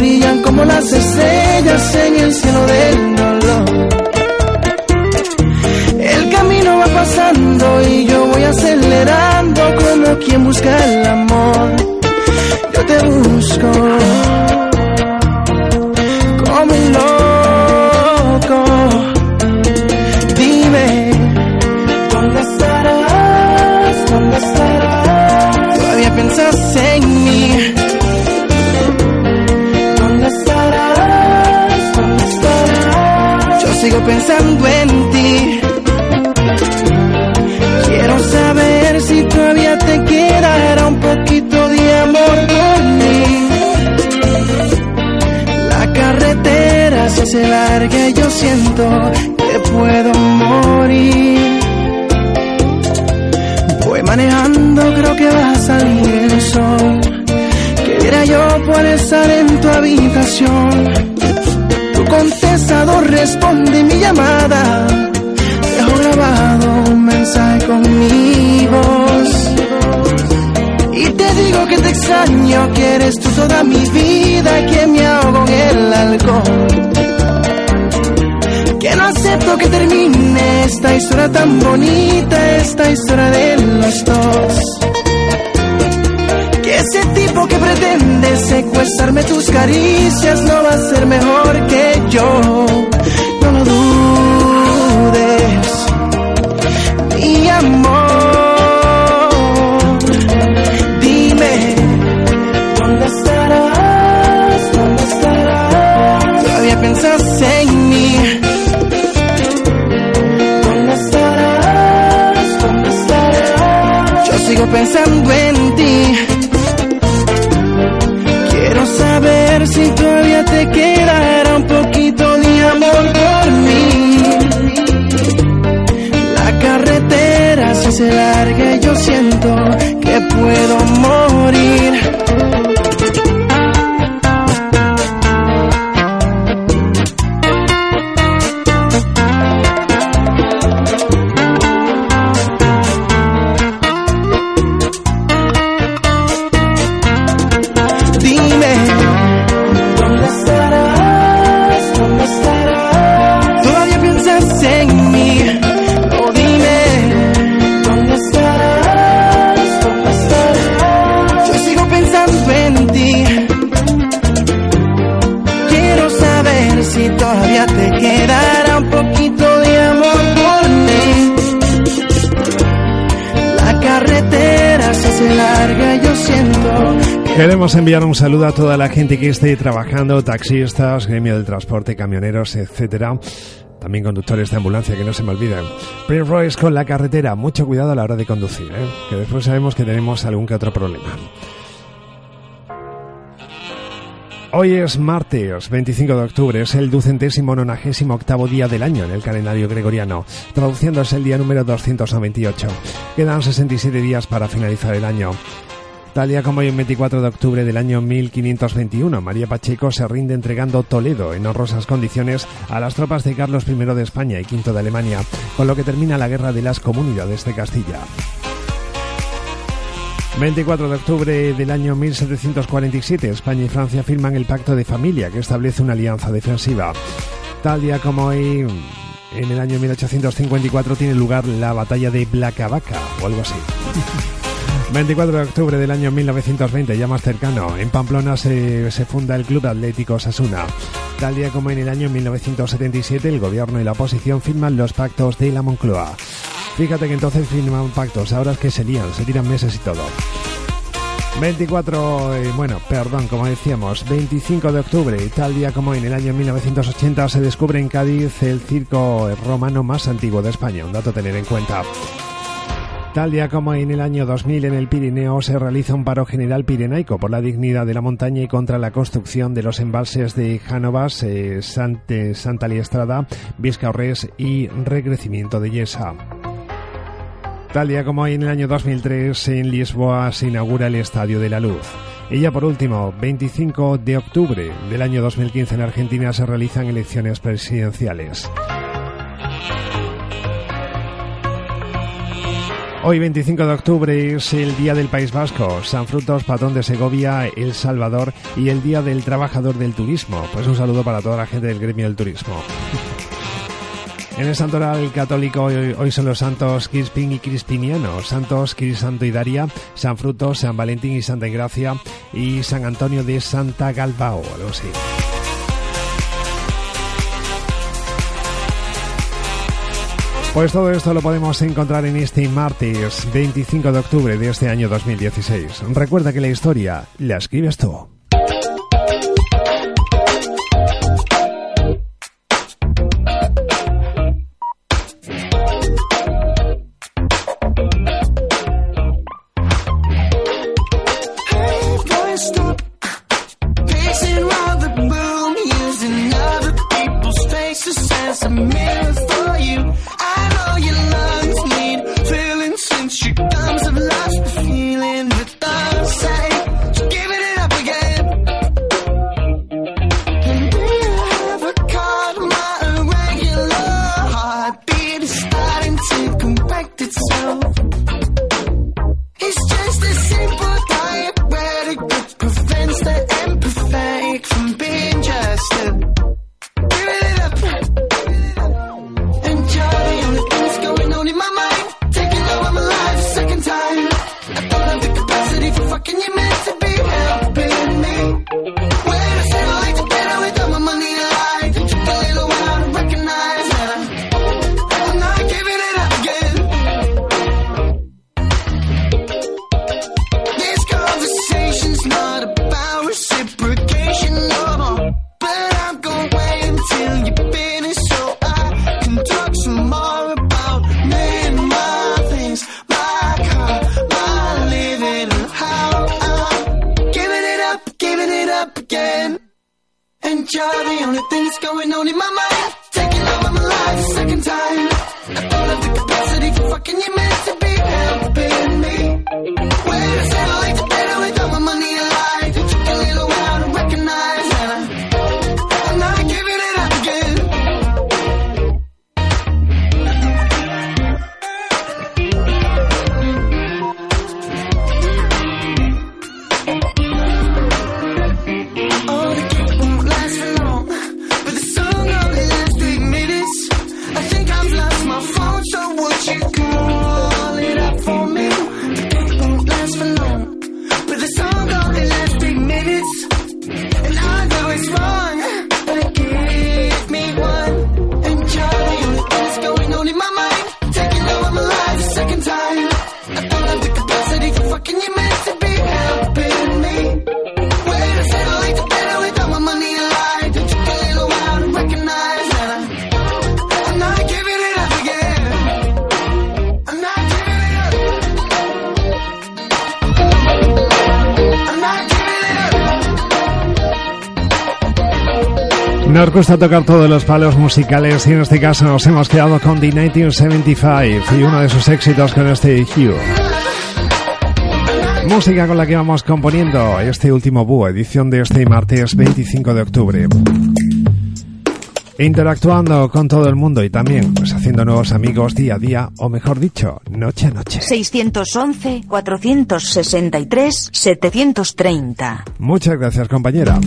brillan como las estrellas en el cielo del dolor. El camino va pasando y yo voy acelerando como quien busca el amor. Yo te busco sigo pensando en ti. Quiero saber si todavía te quedará un poquito de amor por mí. La carretera se hace larga y yo siento que puedo morir. Voy manejando, creo que va a salir el sol. Quisiera yo poder estar en tu habitación. Contestador responde mi llamada. Dejo grabado un mensaje con mi voz. Y te digo que te extraño, que eres tú toda mi vida, que me ahogo en el alcohol. Que no acepto que termine esta historia tan bonita, esta historia de los dos. Que ese tipo que pretende secuestrarme tus caricias no va a ser mejor que yo. No lo dudes, mi amor. Dime, ¿dónde estarás? ¿Dónde estarás? Todavía piensas en mí. ¿Dónde estarás? ¿Dónde estarás? Yo sigo pensando en ti. Se y yo siento que puedo morir. Queremos enviar un saludo a toda la gente que esté trabajando, taxistas, gremio del transporte, camioneros, etcétera. También conductores de ambulancia, que no se me olviden. Prince Royce con la carretera, mucho cuidado a la hora de conducir, ¿eh? que después sabemos que tenemos algún que otro problema. Hoy es martes 25 de octubre, es el ducentésimo nonagésimo octavo día del año en el calendario gregoriano, traduciendo es el día número 298. Quedan 67 días para finalizar el año. Tal día como hoy, el 24 de octubre del año 1521, María Pacheco se rinde entregando Toledo en honrosas condiciones a las tropas de Carlos I de España y V de Alemania, con lo que termina la guerra de las comunidades de Castilla. 24 de octubre del año 1747, España y Francia firman el Pacto de Familia, que establece una alianza defensiva. Tal día como hoy, en el año 1854, tiene lugar la batalla de Blacabaca, o algo así. 24 de octubre del año 1920, ya más cercano, en Pamplona se, se, funda el Club Atlético Sasuna. Tal día como en el año 1977, el gobierno y la oposición firman los pactos de la Moncloa. Fíjate que entonces firman pactos, ahora es que se lían, se tiran meses y todo. 24, eh, bueno, perdón, como decíamos, 25 de octubre, tal día como en el año 1980 se descubre en Cádiz el circo romano más antiguo de España, un dato a tener en cuenta. Tal día como en el año 2000 en el Pirineo se realiza un paro general pirenaico por la dignidad de la montaña y contra la construcción de los embalses de Jánovas, eh, Sante, Santa Liestrada, Vizcaorres y recrecimiento de Yesa. Tal día como en el año 2003 en Lisboa se inaugura el Estadio de la Luz. Y ya por último, 25 de octubre del año 2015 en Argentina se realizan elecciones presidenciales. Hoy 25 de octubre es el Día del País Vasco, San Frutos, Patrón de Segovia, El Salvador y el Día del Trabajador del Turismo. Pues un saludo para toda la gente del gremio del turismo. En el santoral católico hoy, hoy son los santos Crispin y Crispiniano, santos Crisanto y Daria, San Frutos, San Valentín y Santa Gracia y San Antonio de Santa Galbao, algo así. Pues todo esto lo podemos encontrar en este martes 25 de octubre de este año 2016. Recuerda que la historia la escribes tú. Nos gusta tocar todos los palos musicales y en este caso nos hemos quedado con The 1975 y uno de sus éxitos con este Hugh. Música con la que vamos componiendo este último búho, edición de este martes 25 de octubre. Interactuando con todo el mundo y también pues haciendo nuevos amigos día a día, o mejor dicho, noche a noche. 611-463-730. Muchas gracias, compañera.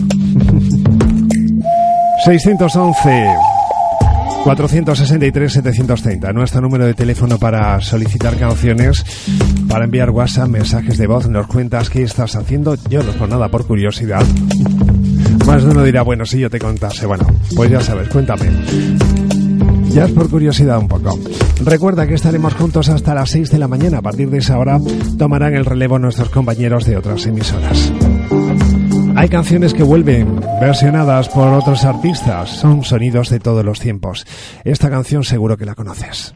611 463 730, nuestro número de teléfono para solicitar canciones, para enviar WhatsApp, mensajes de voz, nos cuentas qué estás haciendo, yo no por nada, por curiosidad. Más de uno dirá, bueno, si yo te contase, bueno, pues ya sabes, cuéntame. Ya es por curiosidad un poco. Recuerda que estaremos juntos hasta las 6 de la mañana. A partir de esa hora tomarán el relevo nuestros compañeros de otras emisoras. Hay canciones que vuelven versionadas por otros artistas, son sonidos de todos los tiempos. Esta canción seguro que la conoces.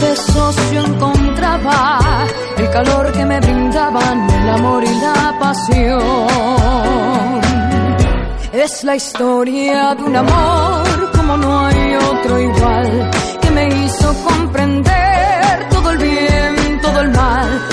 Besos yo encontraba el calor que me brindaban el amor y la pasión. Es la historia de un amor como no hay otro igual, que me hizo comprender todo el bien, todo el mal,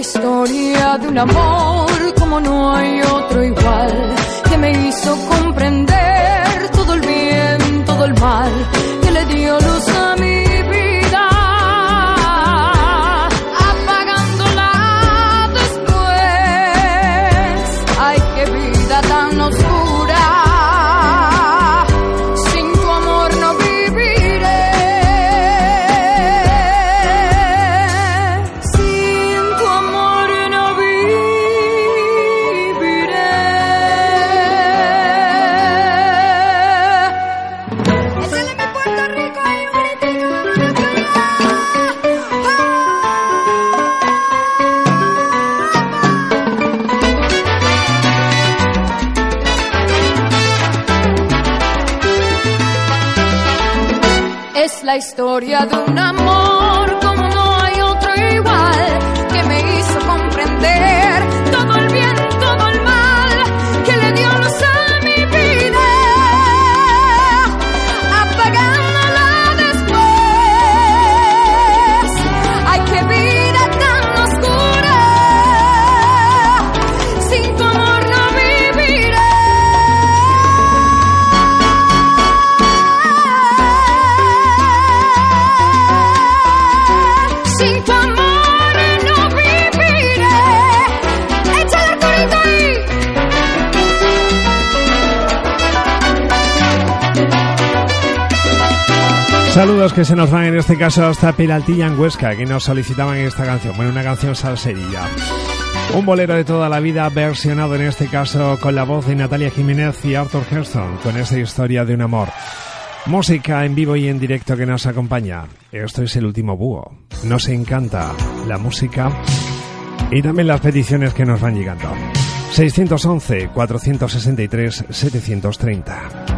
historia de un amor como no hay otro igual, que me hizo comprender todo el bien, todo el mal, historia de un Saludos que se nos van en este caso hasta Peraltilla en Huesca, que nos solicitaban esta canción. Bueno, una canción salserilla. Un bolero de toda la vida versionado en este caso con la voz de Natalia Jiménez y Arthur Heston, con esa historia de un amor. Música en vivo y en directo que nos acompaña. Esto es el último búho. Nos encanta la música y también las peticiones que nos van llegando. 611 463 730.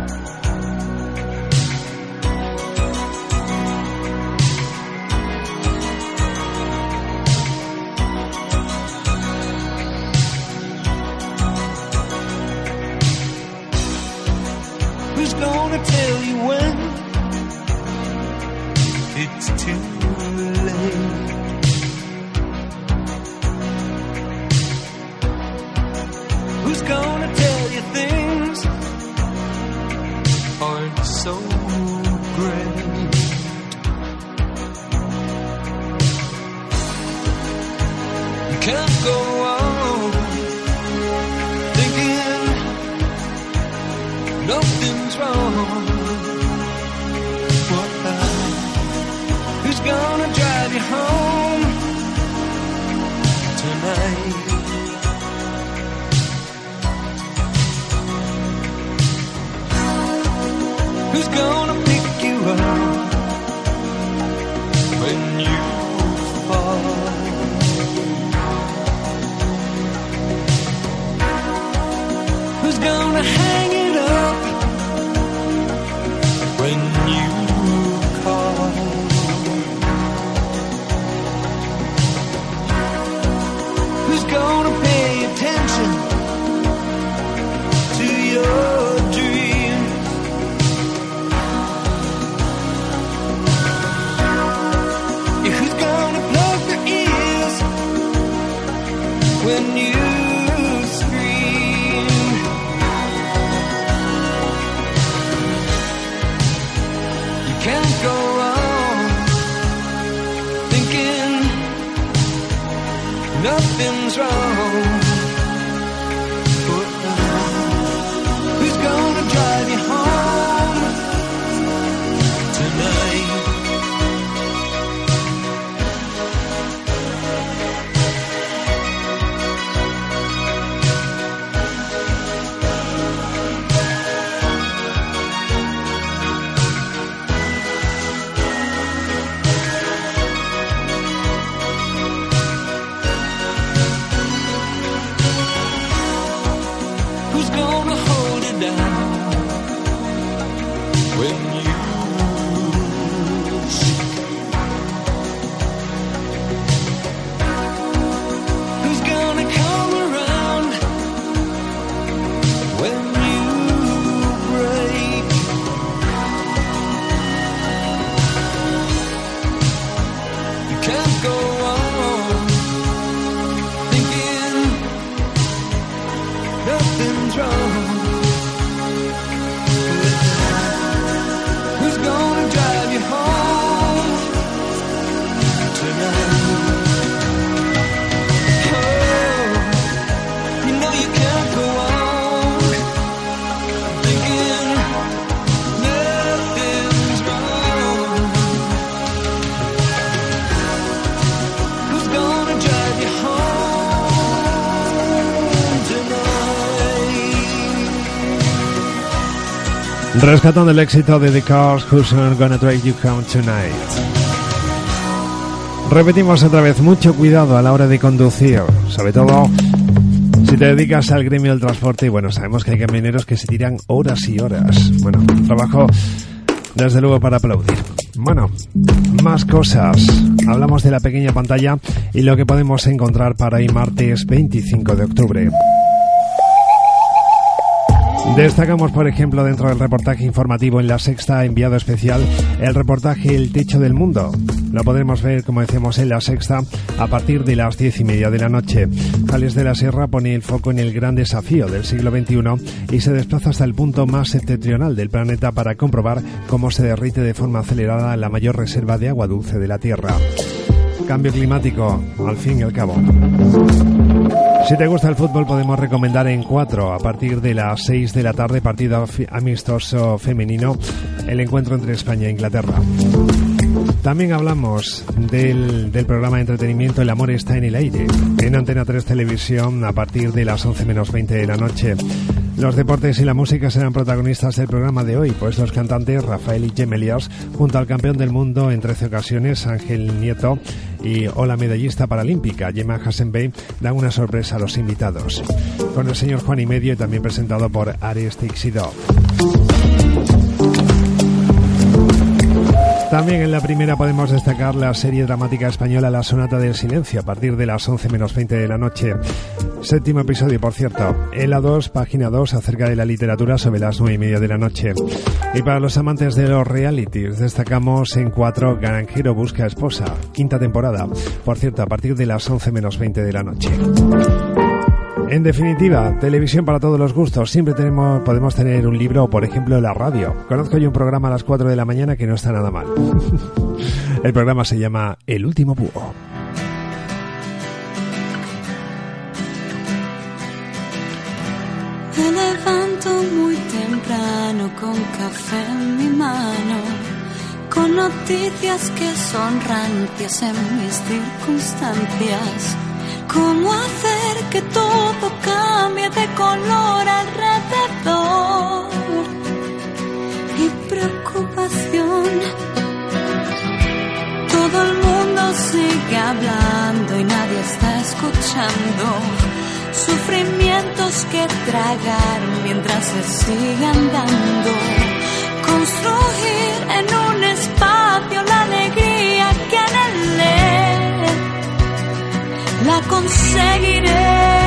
Rescatando el éxito de The Cars Who's Gonna Drive You Home Tonight. Repetimos otra vez, mucho cuidado a la hora de conducir, sobre todo si te dedicas al gremio del transporte y bueno, sabemos que hay camioneros que se tiran horas y horas. Bueno, trabajo desde luego para aplaudir. Bueno, más cosas. Hablamos de la pequeña pantalla y lo que podemos encontrar para hoy martes 25 de octubre. Destacamos, por ejemplo, dentro del reportaje informativo en la sexta enviado especial, el reportaje El Techo del Mundo. Lo podremos ver, como decíamos, en la sexta a partir de las diez y media de la noche. Jales de la Sierra pone el foco en el gran desafío del siglo XXI y se desplaza hasta el punto más septentrional del planeta para comprobar cómo se derrite de forma acelerada la mayor reserva de agua dulce de la Tierra. Cambio climático, al fin y al cabo. Si te gusta el fútbol podemos recomendar en 4 a partir de las 6 de la tarde partido amistoso femenino el encuentro entre España e Inglaterra. También hablamos del, del programa de entretenimiento El amor está en el aire en Antena 3 Televisión a partir de las 11 menos 20 de la noche. Los deportes y la música serán protagonistas del programa de hoy, pues los cantantes Rafael y Gemelios, junto al campeón del mundo en 13 ocasiones, Ángel Nieto, y o medallista paralímpica, Gemma Hasenbey, dan una sorpresa a los invitados. Con el señor Juan y Medio y también presentado por Ares Tixidov. También en la primera podemos destacar la serie dramática española La Sonata del Silencio a partir de las 11 menos 20 de la noche. Séptimo episodio, por cierto. En la 2, página 2, acerca de la literatura sobre las 9 y media de la noche. Y para los amantes de los realities, destacamos en 4 Granjero busca esposa, quinta temporada. Por cierto, a partir de las 11 menos 20 de la noche. En definitiva, televisión para todos los gustos. Siempre tenemos, podemos tener un libro o, por ejemplo, la radio. Conozco yo un programa a las 4 de la mañana que no está nada mal. El programa se llama El último búho. Me levanto muy temprano con café en mi mano, con noticias que son rancias en mis circunstancias. ¿Cómo hacer que todo cambie de color alrededor? Mi preocupación. Todo el mundo sigue hablando y nadie está escuchando sufrimientos que tragar mientras se sigue andando. Construir en un espacio la conseguiré.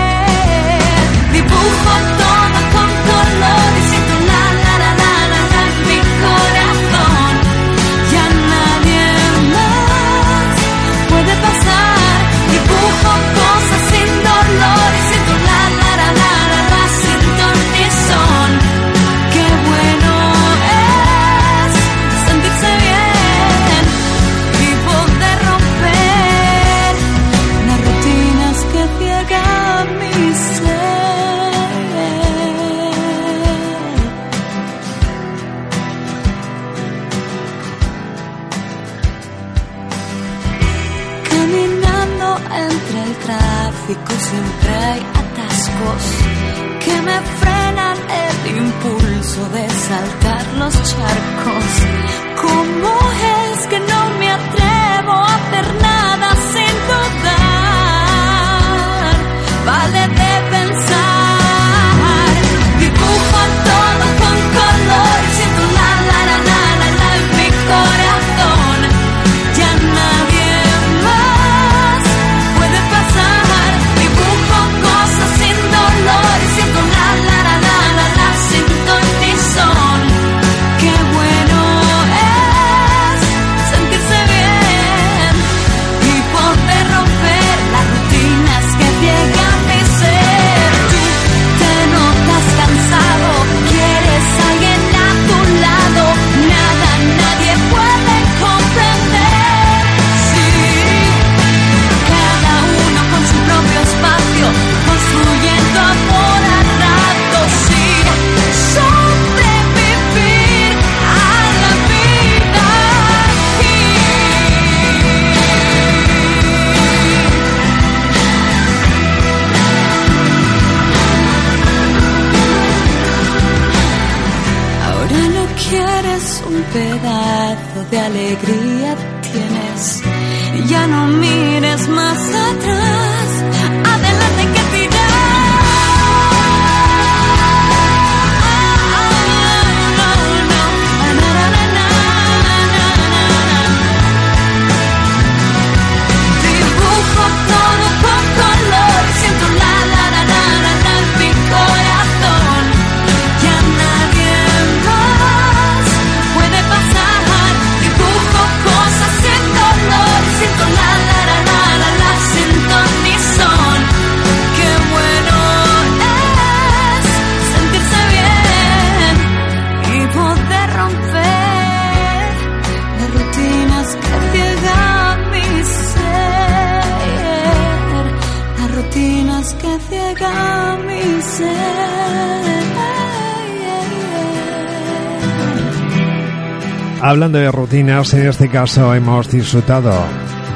Hablando de rutinas, en este caso hemos disfrutado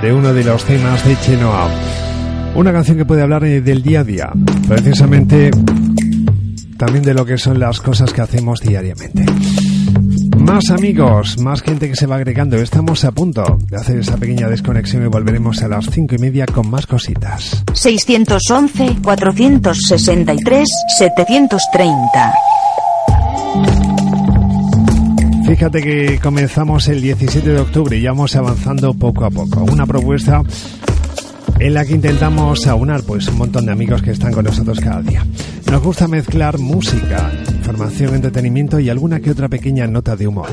de uno de los temas de Chenoa. Una canción que puede hablar eh, del día a día, precisamente también de lo que son las cosas que hacemos diariamente. Más amigos, más gente que se va agregando. Estamos a punto de hacer esa pequeña desconexión y volveremos a las cinco y media con más cositas. 611-463-730. Fíjate que comenzamos el 17 de octubre y vamos avanzando poco a poco. Una propuesta en la que intentamos aunar pues un montón de amigos que están con nosotros cada día. Nos gusta mezclar música, información, entretenimiento y alguna que otra pequeña nota de humor.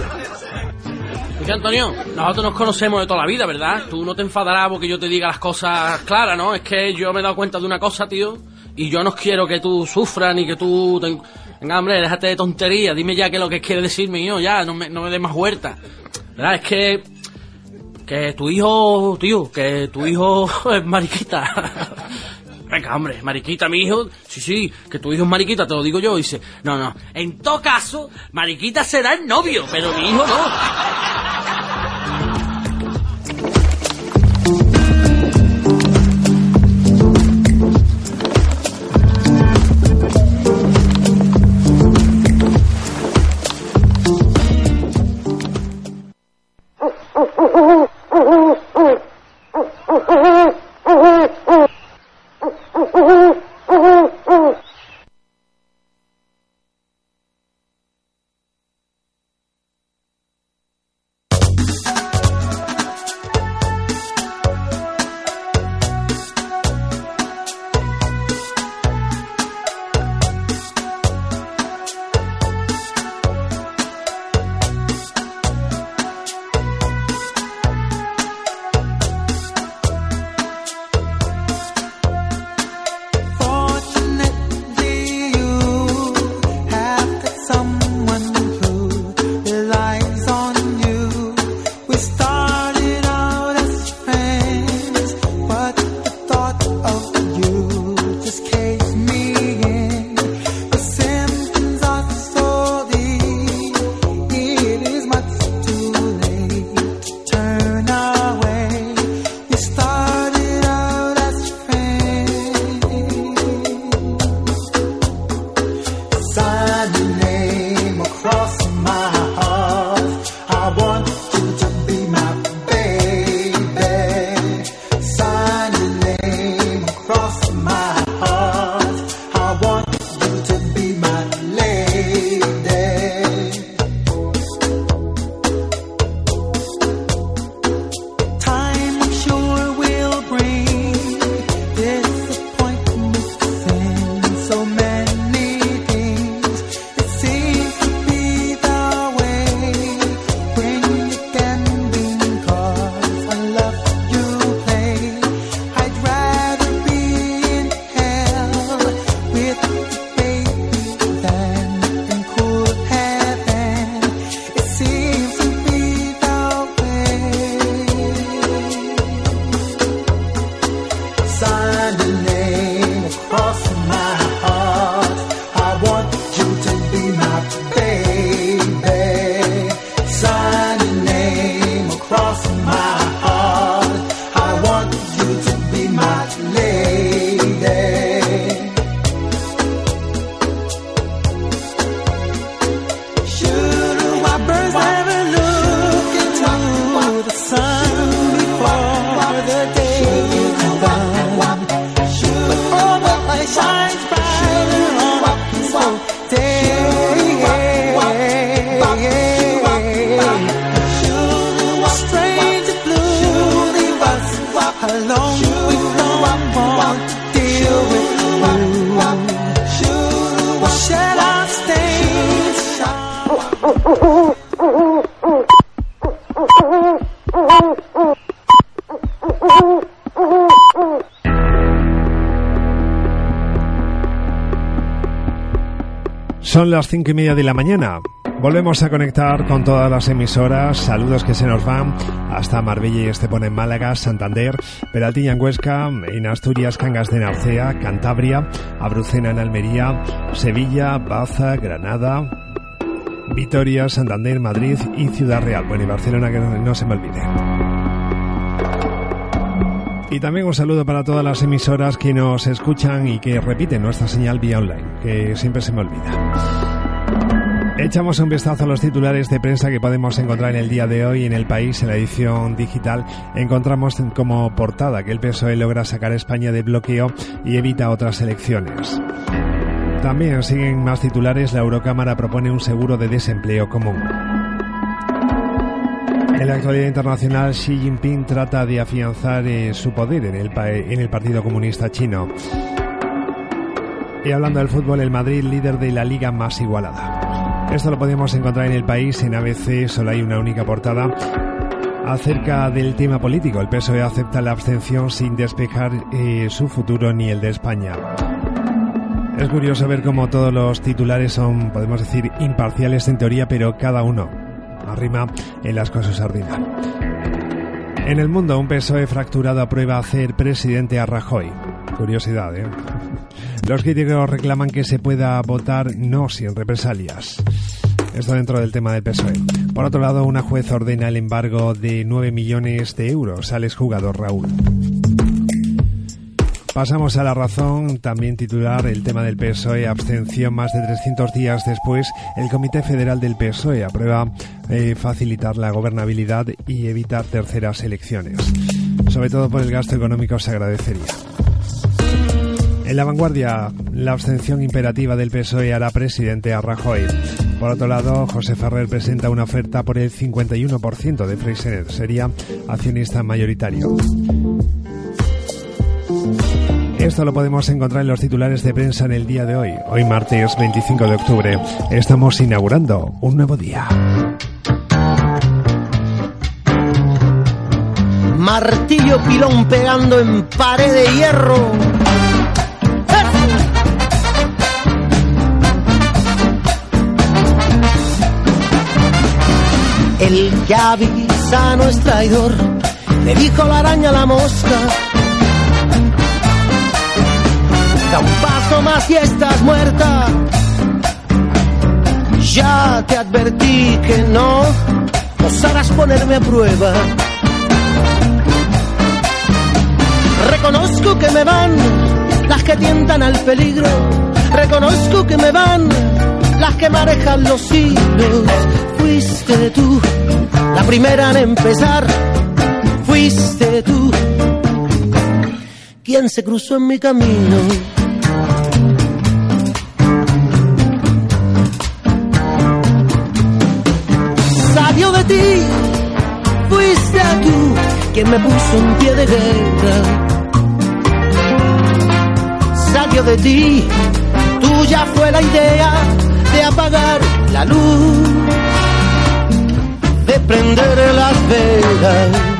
Oye, Antonio, nosotros nos conocemos de toda la vida, ¿verdad? Tú no te enfadarás porque yo te diga las cosas claras, ¿no? Es que yo me he dado cuenta de una cosa, tío, y yo no quiero que tú sufras ni que tú... te- Venga, hombre, déjate de tonterías, dime ya qué es lo que quieres decirme yo, ya, no me, no me des más vueltas. ¿Verdad? Es que... Que tu hijo, tío, que tu hijo es mariquita. Venga, hombre, mariquita, mi hijo. Sí, sí, que tu hijo es mariquita, te lo digo yo. Dice, no, no. En todo caso, mariquita será el novio, pero mi hijo no. oh. oh Son las cinco y media de la mañana. Volvemos a conectar con todas las emisoras. Saludos que se nos van hasta Marbella y Estepona en Málaga, Santander, Peraltilla en Huesca, en Asturias, Cangas de Narcea, Cantabria, Abrucena en Almería, Sevilla, Baza, Granada, Vitoria, Santander, Madrid y Ciudad Real. Bueno, y Barcelona que no, se me olvide. Y también un saludo para todas las emisoras que nos escuchan y que repiten nuestra señal vía online, que siempre se me olvida. Echamos un vistazo a los titulares de prensa que podemos encontrar en el día de hoy en el país, en la edición digital. Encontramos como portada que el PSOE logra sacar a España de bloqueo y evita otras elecciones. También siguen más titulares. La Eurocámara propone un seguro de desempleo común. En la actualidad internacional, Xi Jinping trata de afianzar eh, su poder en el, en el Partido Comunista Chino. Y hablando del fútbol, el Madrid líder de la liga más igualada. Esto lo podemos encontrar en el país, en ABC solo hay una única portada. Acerca del tema político, el PSOE acepta la abstención sin despejar eh, su futuro ni el de España. Es curioso ver cómo todos los titulares son, podemos decir, imparciales en teoría, pero cada uno arrima en las cosas sardina. En el mundo, un PSOE fracturado aprueba hacer presidente a Rajoy. Curiosidad, ¿eh? Los críticos reclaman que se pueda votar no sin represalias. Esto dentro del tema del PSOE. Por otro lado, una juez ordena el embargo de 9 millones de euros al exjugador Raúl. Pasamos a la razón, también titular el tema del PSOE, abstención más de 300 días después, el Comité Federal del PSOE aprueba eh, facilitar la gobernabilidad y evitar terceras elecciones. Sobre todo por el gasto económico se agradecería. En la vanguardia, la abstención imperativa del PSOE hará presidente a Rajoy. Por otro lado, José Ferrer presenta una oferta por el 51% de Freixenet. Sería accionista mayoritario. Esto lo podemos encontrar en los titulares de prensa en el día de hoy. Hoy martes 25 de octubre. Estamos inaugurando un nuevo día. Martillo pilón pegando en pared de hierro. El que es traidor, le dijo la araña a la mosca. Da un paso más y estás muerta. Ya te advertí que no osarás ponerme a prueba. Reconozco que me van las que tientan al peligro. Reconozco que me van las que manejan los hilos. Fuiste tú la primera en empezar. Fuiste tú quien se cruzó en mi camino. Ti, fuiste tú quien me puso en pie de guerra. Salió de ti, tuya fue la idea de apagar la luz, de prender las velas.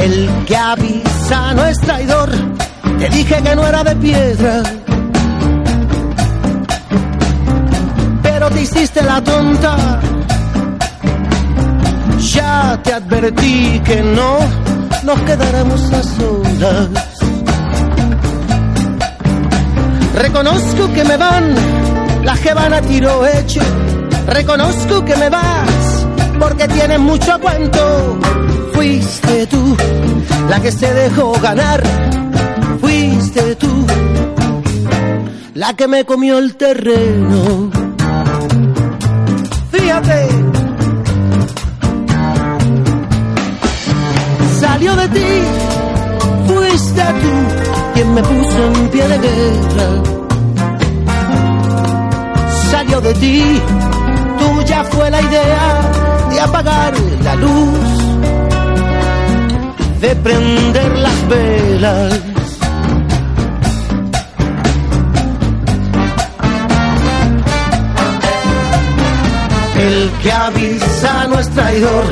El que avisa no es traidor, te dije que no era de piedra. Hiciste la tonta. Ya te advertí que no nos quedáramos a solas. Reconozco que me van las que van a tiro hecho. Reconozco que me vas porque tienes mucho cuento. Fuiste tú la que se dejó ganar. Fuiste tú la que me comió el terreno. Salió de ti, fuiste tú quien me puso en pie de guerra. Salió de ti, tuya fue la idea de apagar la luz, de prender las velas. El que avisa no es traidor.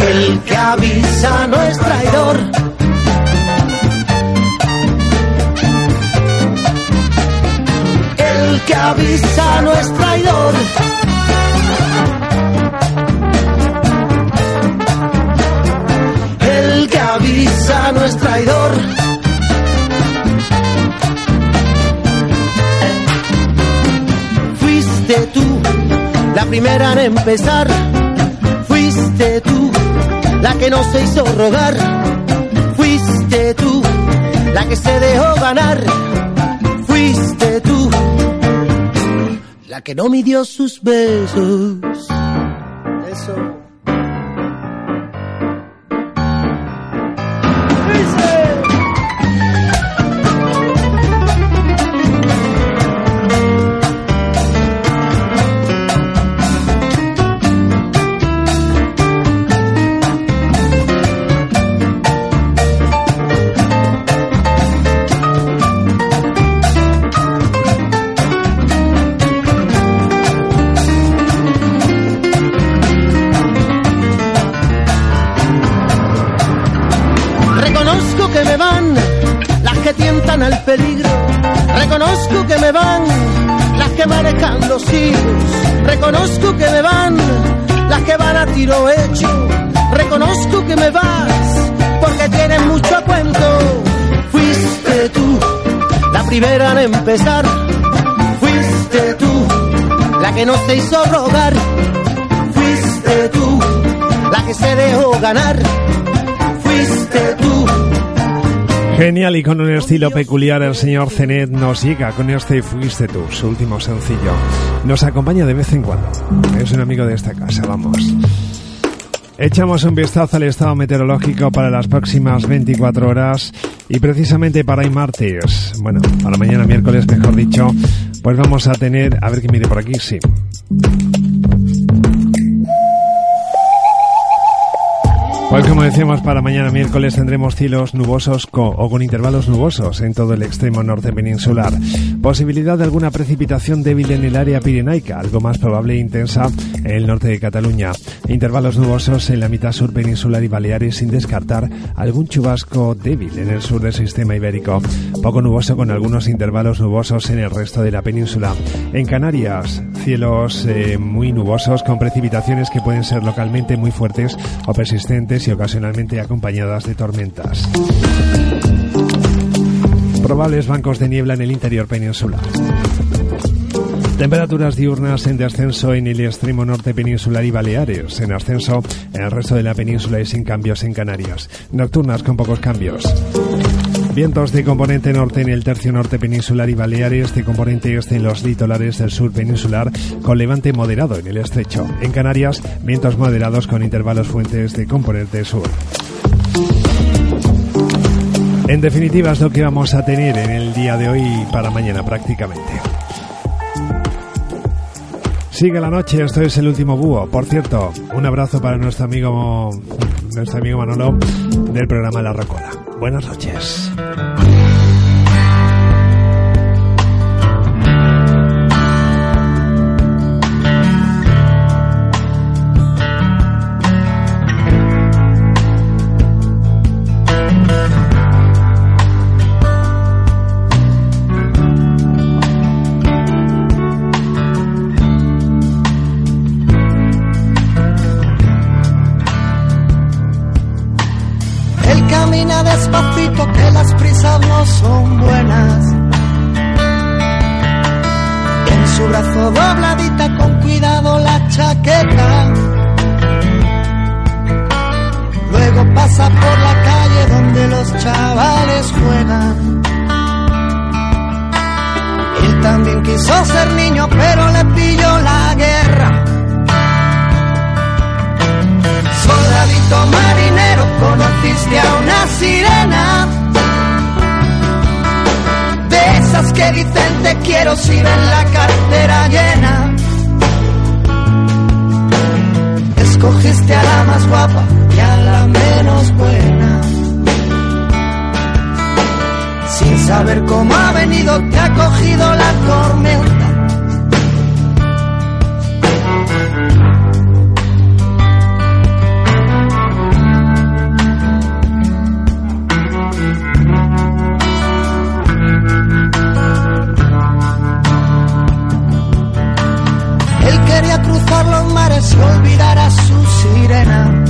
El que avisa no es traidor. El que avisa no es traidor. El que avisa no es traidor. Primera en empezar. Fuiste tú la que no se hizo rogar. Fuiste tú la que se dejó ganar. Fuiste tú la que no midió sus besos. Reconozco que me van las que van a tiro hecho. Reconozco que me vas porque tienes mucho cuento. Fuiste tú la primera en empezar. Fuiste tú la que no se hizo rogar. Fuiste tú la que se dejó ganar. Fuiste tú Genial y con un estilo peculiar el señor Zenet nos llega con este Fuiste tú, su último sencillo. Nos acompaña de vez en cuando. Es un amigo de esta casa, vamos. Echamos un vistazo al estado meteorológico para las próximas 24 horas y precisamente para hoy martes, bueno, para mañana miércoles mejor dicho, pues vamos a tener, a ver qué mire por aquí, sí. Pues como decíamos, para mañana miércoles tendremos cielos nubosos co- o con intervalos nubosos en todo el extremo norte peninsular. Posibilidad de alguna precipitación débil en el área pirenaica, algo más probable e intensa en el norte de Cataluña. Intervalos nubosos en la mitad sur peninsular y Baleares sin descartar algún chubasco débil en el sur del sistema ibérico. Poco nuboso con algunos intervalos nubosos en el resto de la península. En Canarias, cielos eh, muy nubosos con precipitaciones que pueden ser localmente muy fuertes o persistentes y ocasionalmente acompañadas de tormentas. Probables bancos de niebla en el interior peninsular. Temperaturas diurnas en descenso en el extremo norte peninsular y Baleares, en ascenso en el resto de la península y sin cambios en Canarias. Nocturnas con pocos cambios. Vientos de componente norte en el tercio norte peninsular y Baleares, de componente este en los litorales del sur peninsular, con levante moderado en el estrecho. En Canarias, vientos moderados con intervalos fuentes de componente sur. En definitiva, es lo que vamos a tener en el día de hoy para mañana prácticamente. Sigue la noche, esto es el último búho. Por cierto, un abrazo para nuestro amigo, nuestro amigo Manolo del programa La Rocola. Buenas noches. Quiso ser niño pero le pilló la guerra. Soldadito marinero, conociste a una sirena. De esas que dicen te quiero si ven la cartera llena. Escogiste a la más guapa y a la menos buena. Saber cómo ha venido te ha cogido la tormenta. Él quería cruzar los mares y olvidar a su sirena.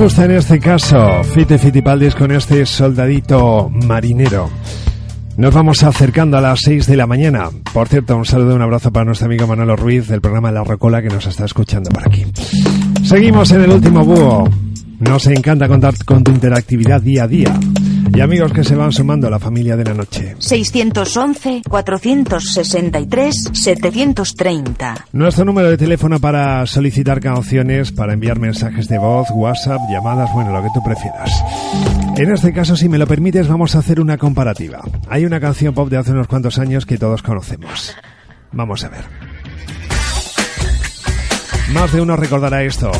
Gusta en este caso Fite Fitipaldis con este soldadito marinero. Nos vamos acercando a las 6 de la mañana. Por cierto, un saludo, un abrazo para nuestro amigo Manolo Ruiz del programa La Rocola que nos está escuchando por aquí. Seguimos en el último búho. Nos encanta contar con tu interactividad día a día. Y amigos que se van sumando a la familia de la noche. 611-463-730. Nuestro número de teléfono para solicitar canciones, para enviar mensajes de voz, WhatsApp, llamadas, bueno, lo que tú prefieras. En este caso, si me lo permites, vamos a hacer una comparativa. Hay una canción pop de hace unos cuantos años que todos conocemos. Vamos a ver. Más de uno recordará esto.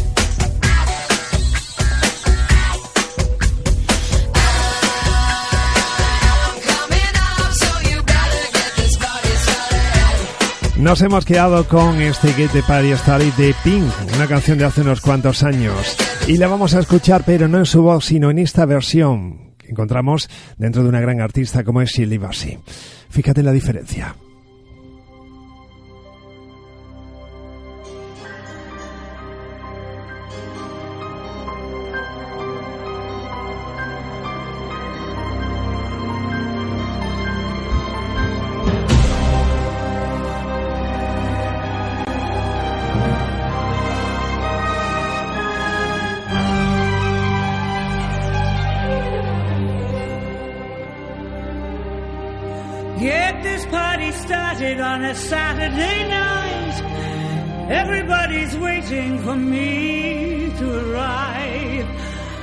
Nos hemos quedado con este Get the Party Started de Pink, una canción de hace unos cuantos años. Y la vamos a escuchar, pero no en su voz, sino en esta versión que encontramos dentro de una gran artista como es Shirley Bassey. Fíjate la diferencia. Saturday night. Everybody's waiting for me to arrive.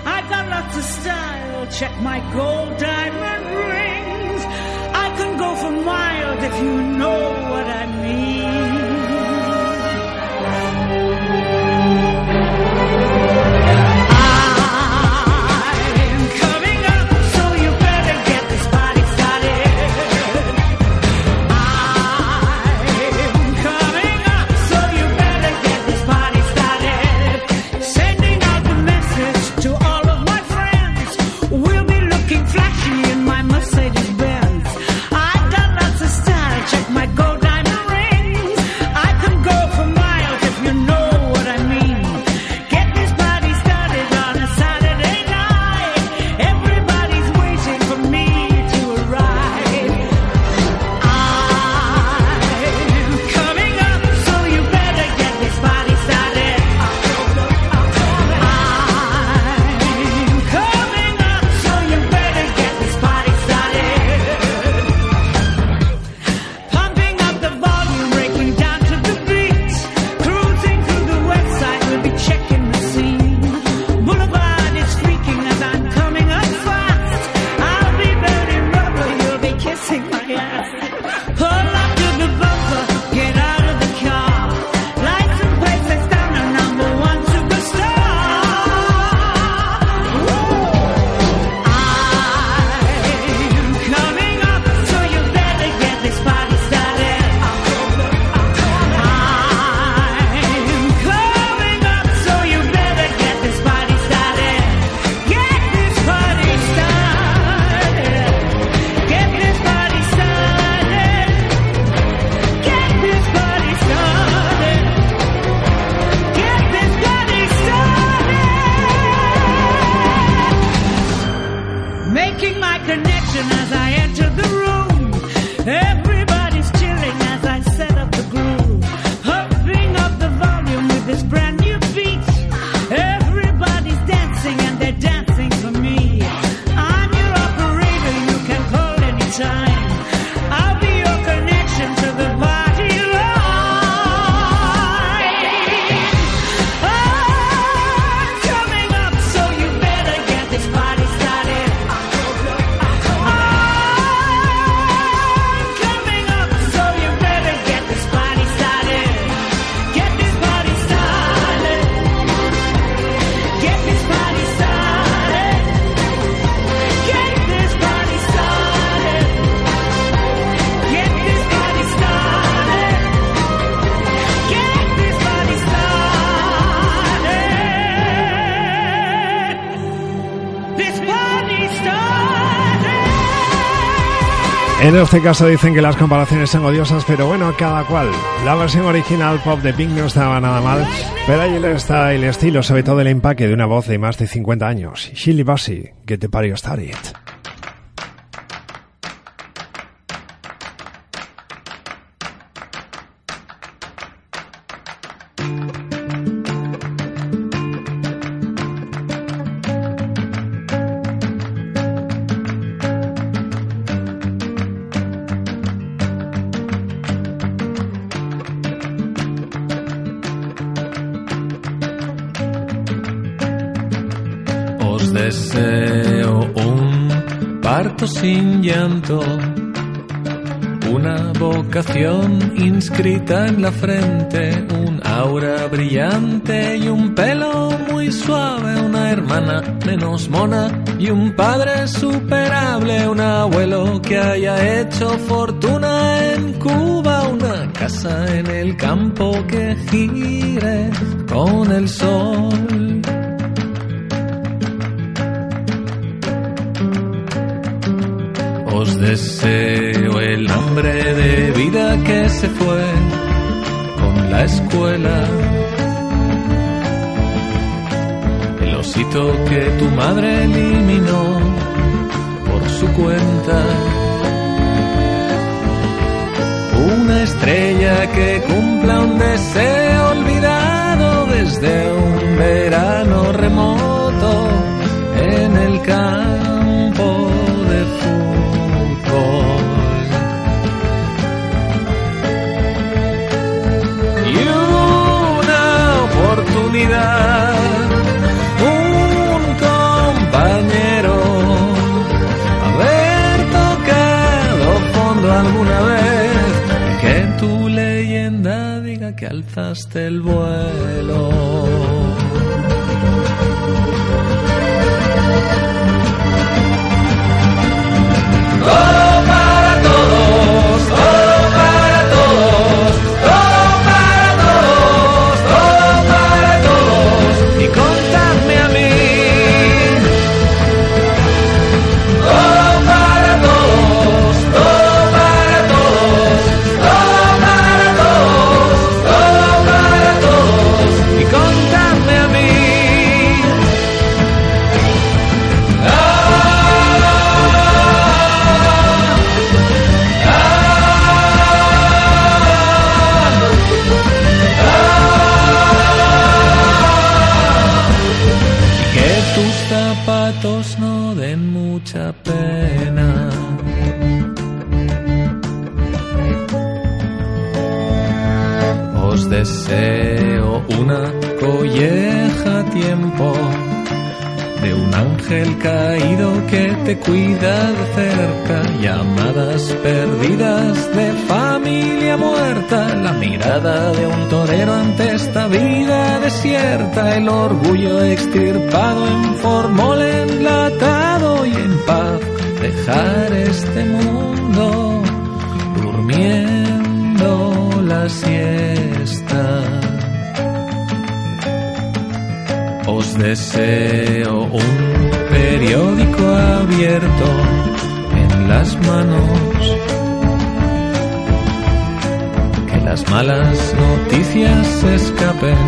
I've got lots of style, check my gold diamond rings. I can go for miles if you know what I mean. En este caso dicen que las comparaciones son odiosas, pero bueno, cada cual. La versión original pop de Pink no estaba nada mal, pero ahí está el estilo, sobre todo el empaque de una voz de más de 50 años. Shirley Bassey, Get the Party Started. Inscrita en la frente, un aura brillante y un pelo muy suave, una hermana menos mona y un padre superable, un abuelo que haya hecho fortuna en Cuba, una casa en el campo que gire con el sol. Os deseo el hambre de vida que se fue con la escuela. El osito que tu madre eliminó por su cuenta. Una estrella que cumpla un deseo olvidado desde un verano remoto en el campo de fútbol. Y una oportunidad, un compañero, haber tocado fondo alguna vez, que tu leyenda diga que alzaste el vuelo. Cuida de cerca, llamadas perdidas de familia muerta, la mirada de un torero ante esta vida desierta, el orgullo extirpado en formol enlatado y en paz dejar este mundo durmiendo la siesta. Os deseo un periódico abierto en las manos. Que las malas noticias escapen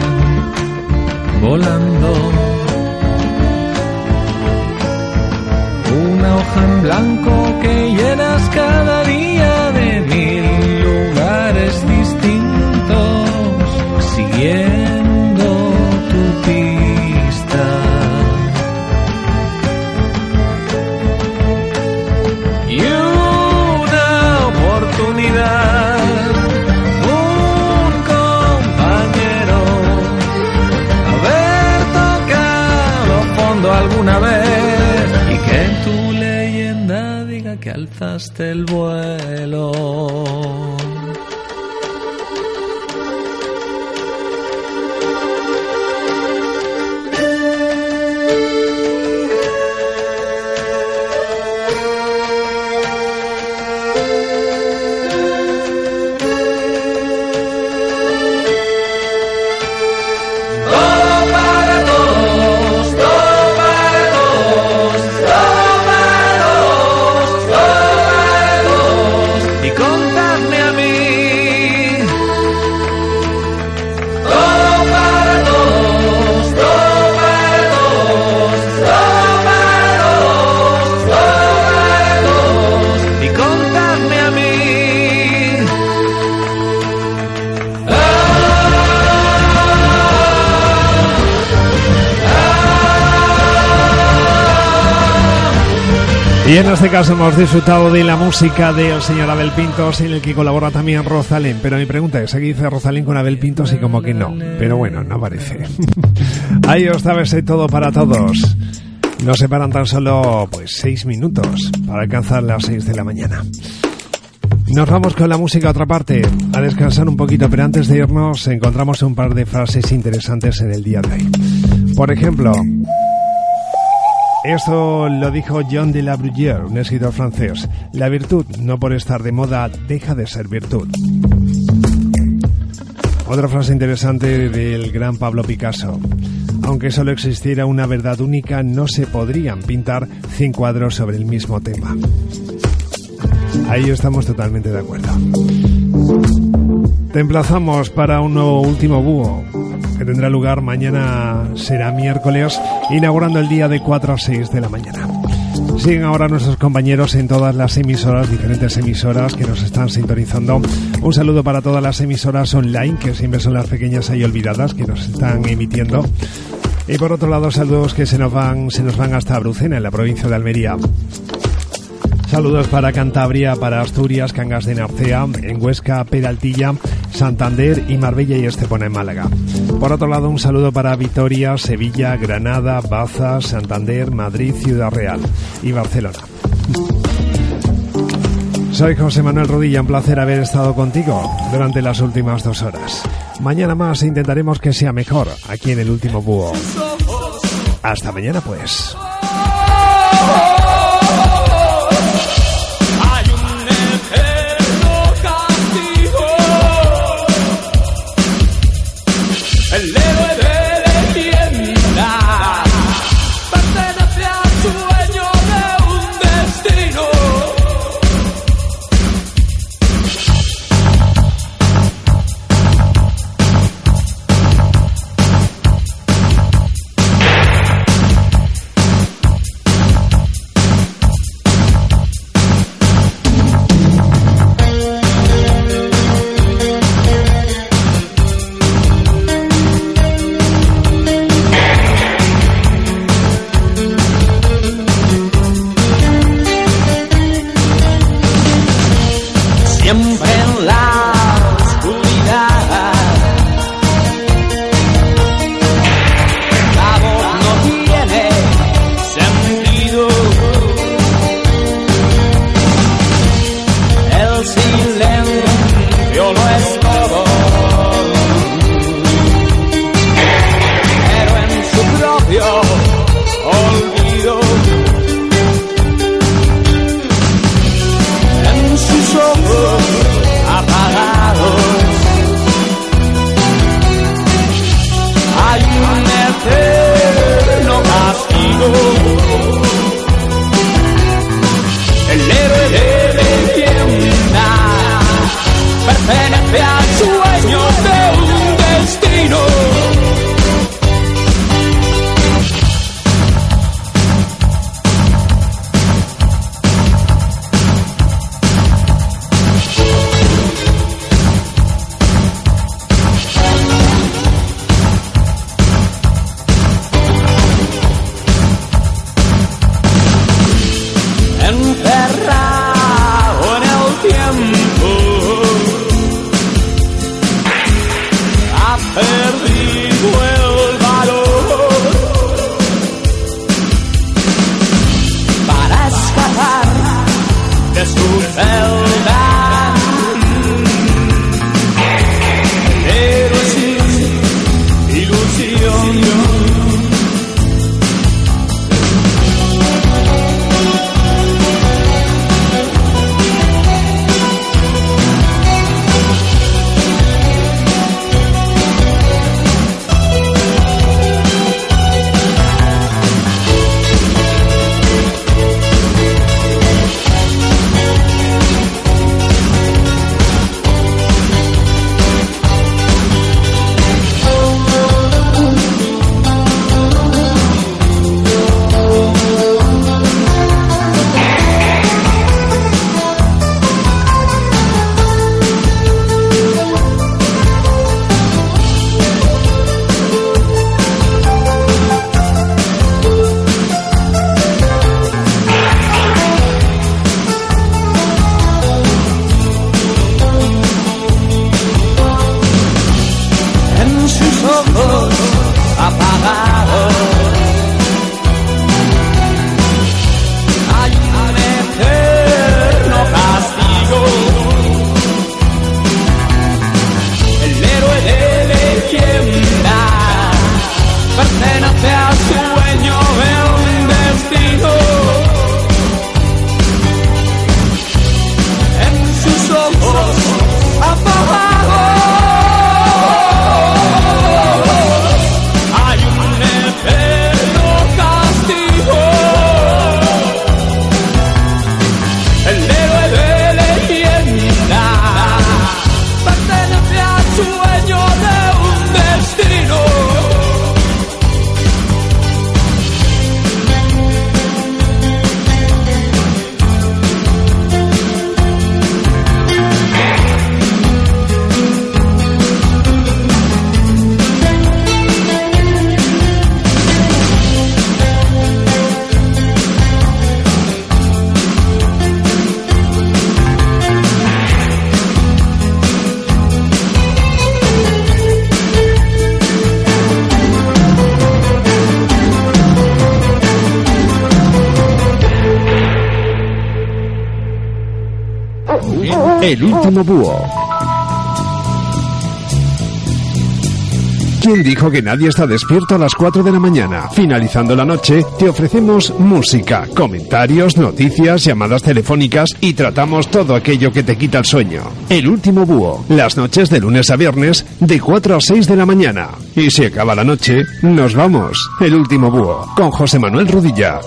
volando. Una hoja en blanco que llenas cada día de mil alzaste el vuelo. Y en este caso hemos disfrutado de la música del señor Abel Pintos, en el que colabora también Rosalén. Pero mi pregunta es, ¿aquí dice Rosalén con Abel Pintos? Y como que no. Pero bueno, no parece. Ahí os ese todo para todos. Nos separan tan solo, pues, seis minutos para alcanzar las seis de la mañana. Nos vamos con la música a otra parte, a descansar un poquito, pero antes de irnos encontramos un par de frases interesantes en el día de hoy. Por ejemplo, esto lo dijo John de la Bruyère, un escritor francés. La virtud, no por estar de moda, deja de ser virtud. Otra frase interesante del gran Pablo Picasso. Aunque solo existiera una verdad única, no se podrían pintar 100 cuadros sobre el mismo tema. Ahí estamos totalmente de acuerdo. Te emplazamos para un nuevo último búho que tendrá lugar mañana, será miércoles, inaugurando el día de 4 a 6 de la mañana. Siguen ahora nuestros compañeros en todas las emisoras, diferentes emisoras que nos están sintonizando. Un saludo para todas las emisoras online, que siempre son las pequeñas y olvidadas, que nos están emitiendo. Y por otro lado, saludos que se nos van, se nos van hasta Brucena, en la provincia de Almería. Saludos para Cantabria, para Asturias, Cangas de Narcea, en Huesca, Peraltilla, Santander y Marbella y Estepona en Málaga. Por otro lado, un saludo para Vitoria, Sevilla, Granada, Baza, Santander, Madrid, Ciudad Real y Barcelona. Soy José Manuel Rodilla, un placer haber estado contigo durante las últimas dos horas. Mañana más intentaremos que sea mejor aquí en el último búho. Hasta mañana pues. ¿Quién dijo que nadie está despierto a las 4 de la mañana? Finalizando la noche, te ofrecemos música, comentarios, noticias, llamadas telefónicas y tratamos todo aquello que te quita el sueño. El último búho, las noches de lunes a viernes, de 4 a 6 de la mañana. Y si acaba la noche, nos vamos. El último búho, con José Manuel Rudilla.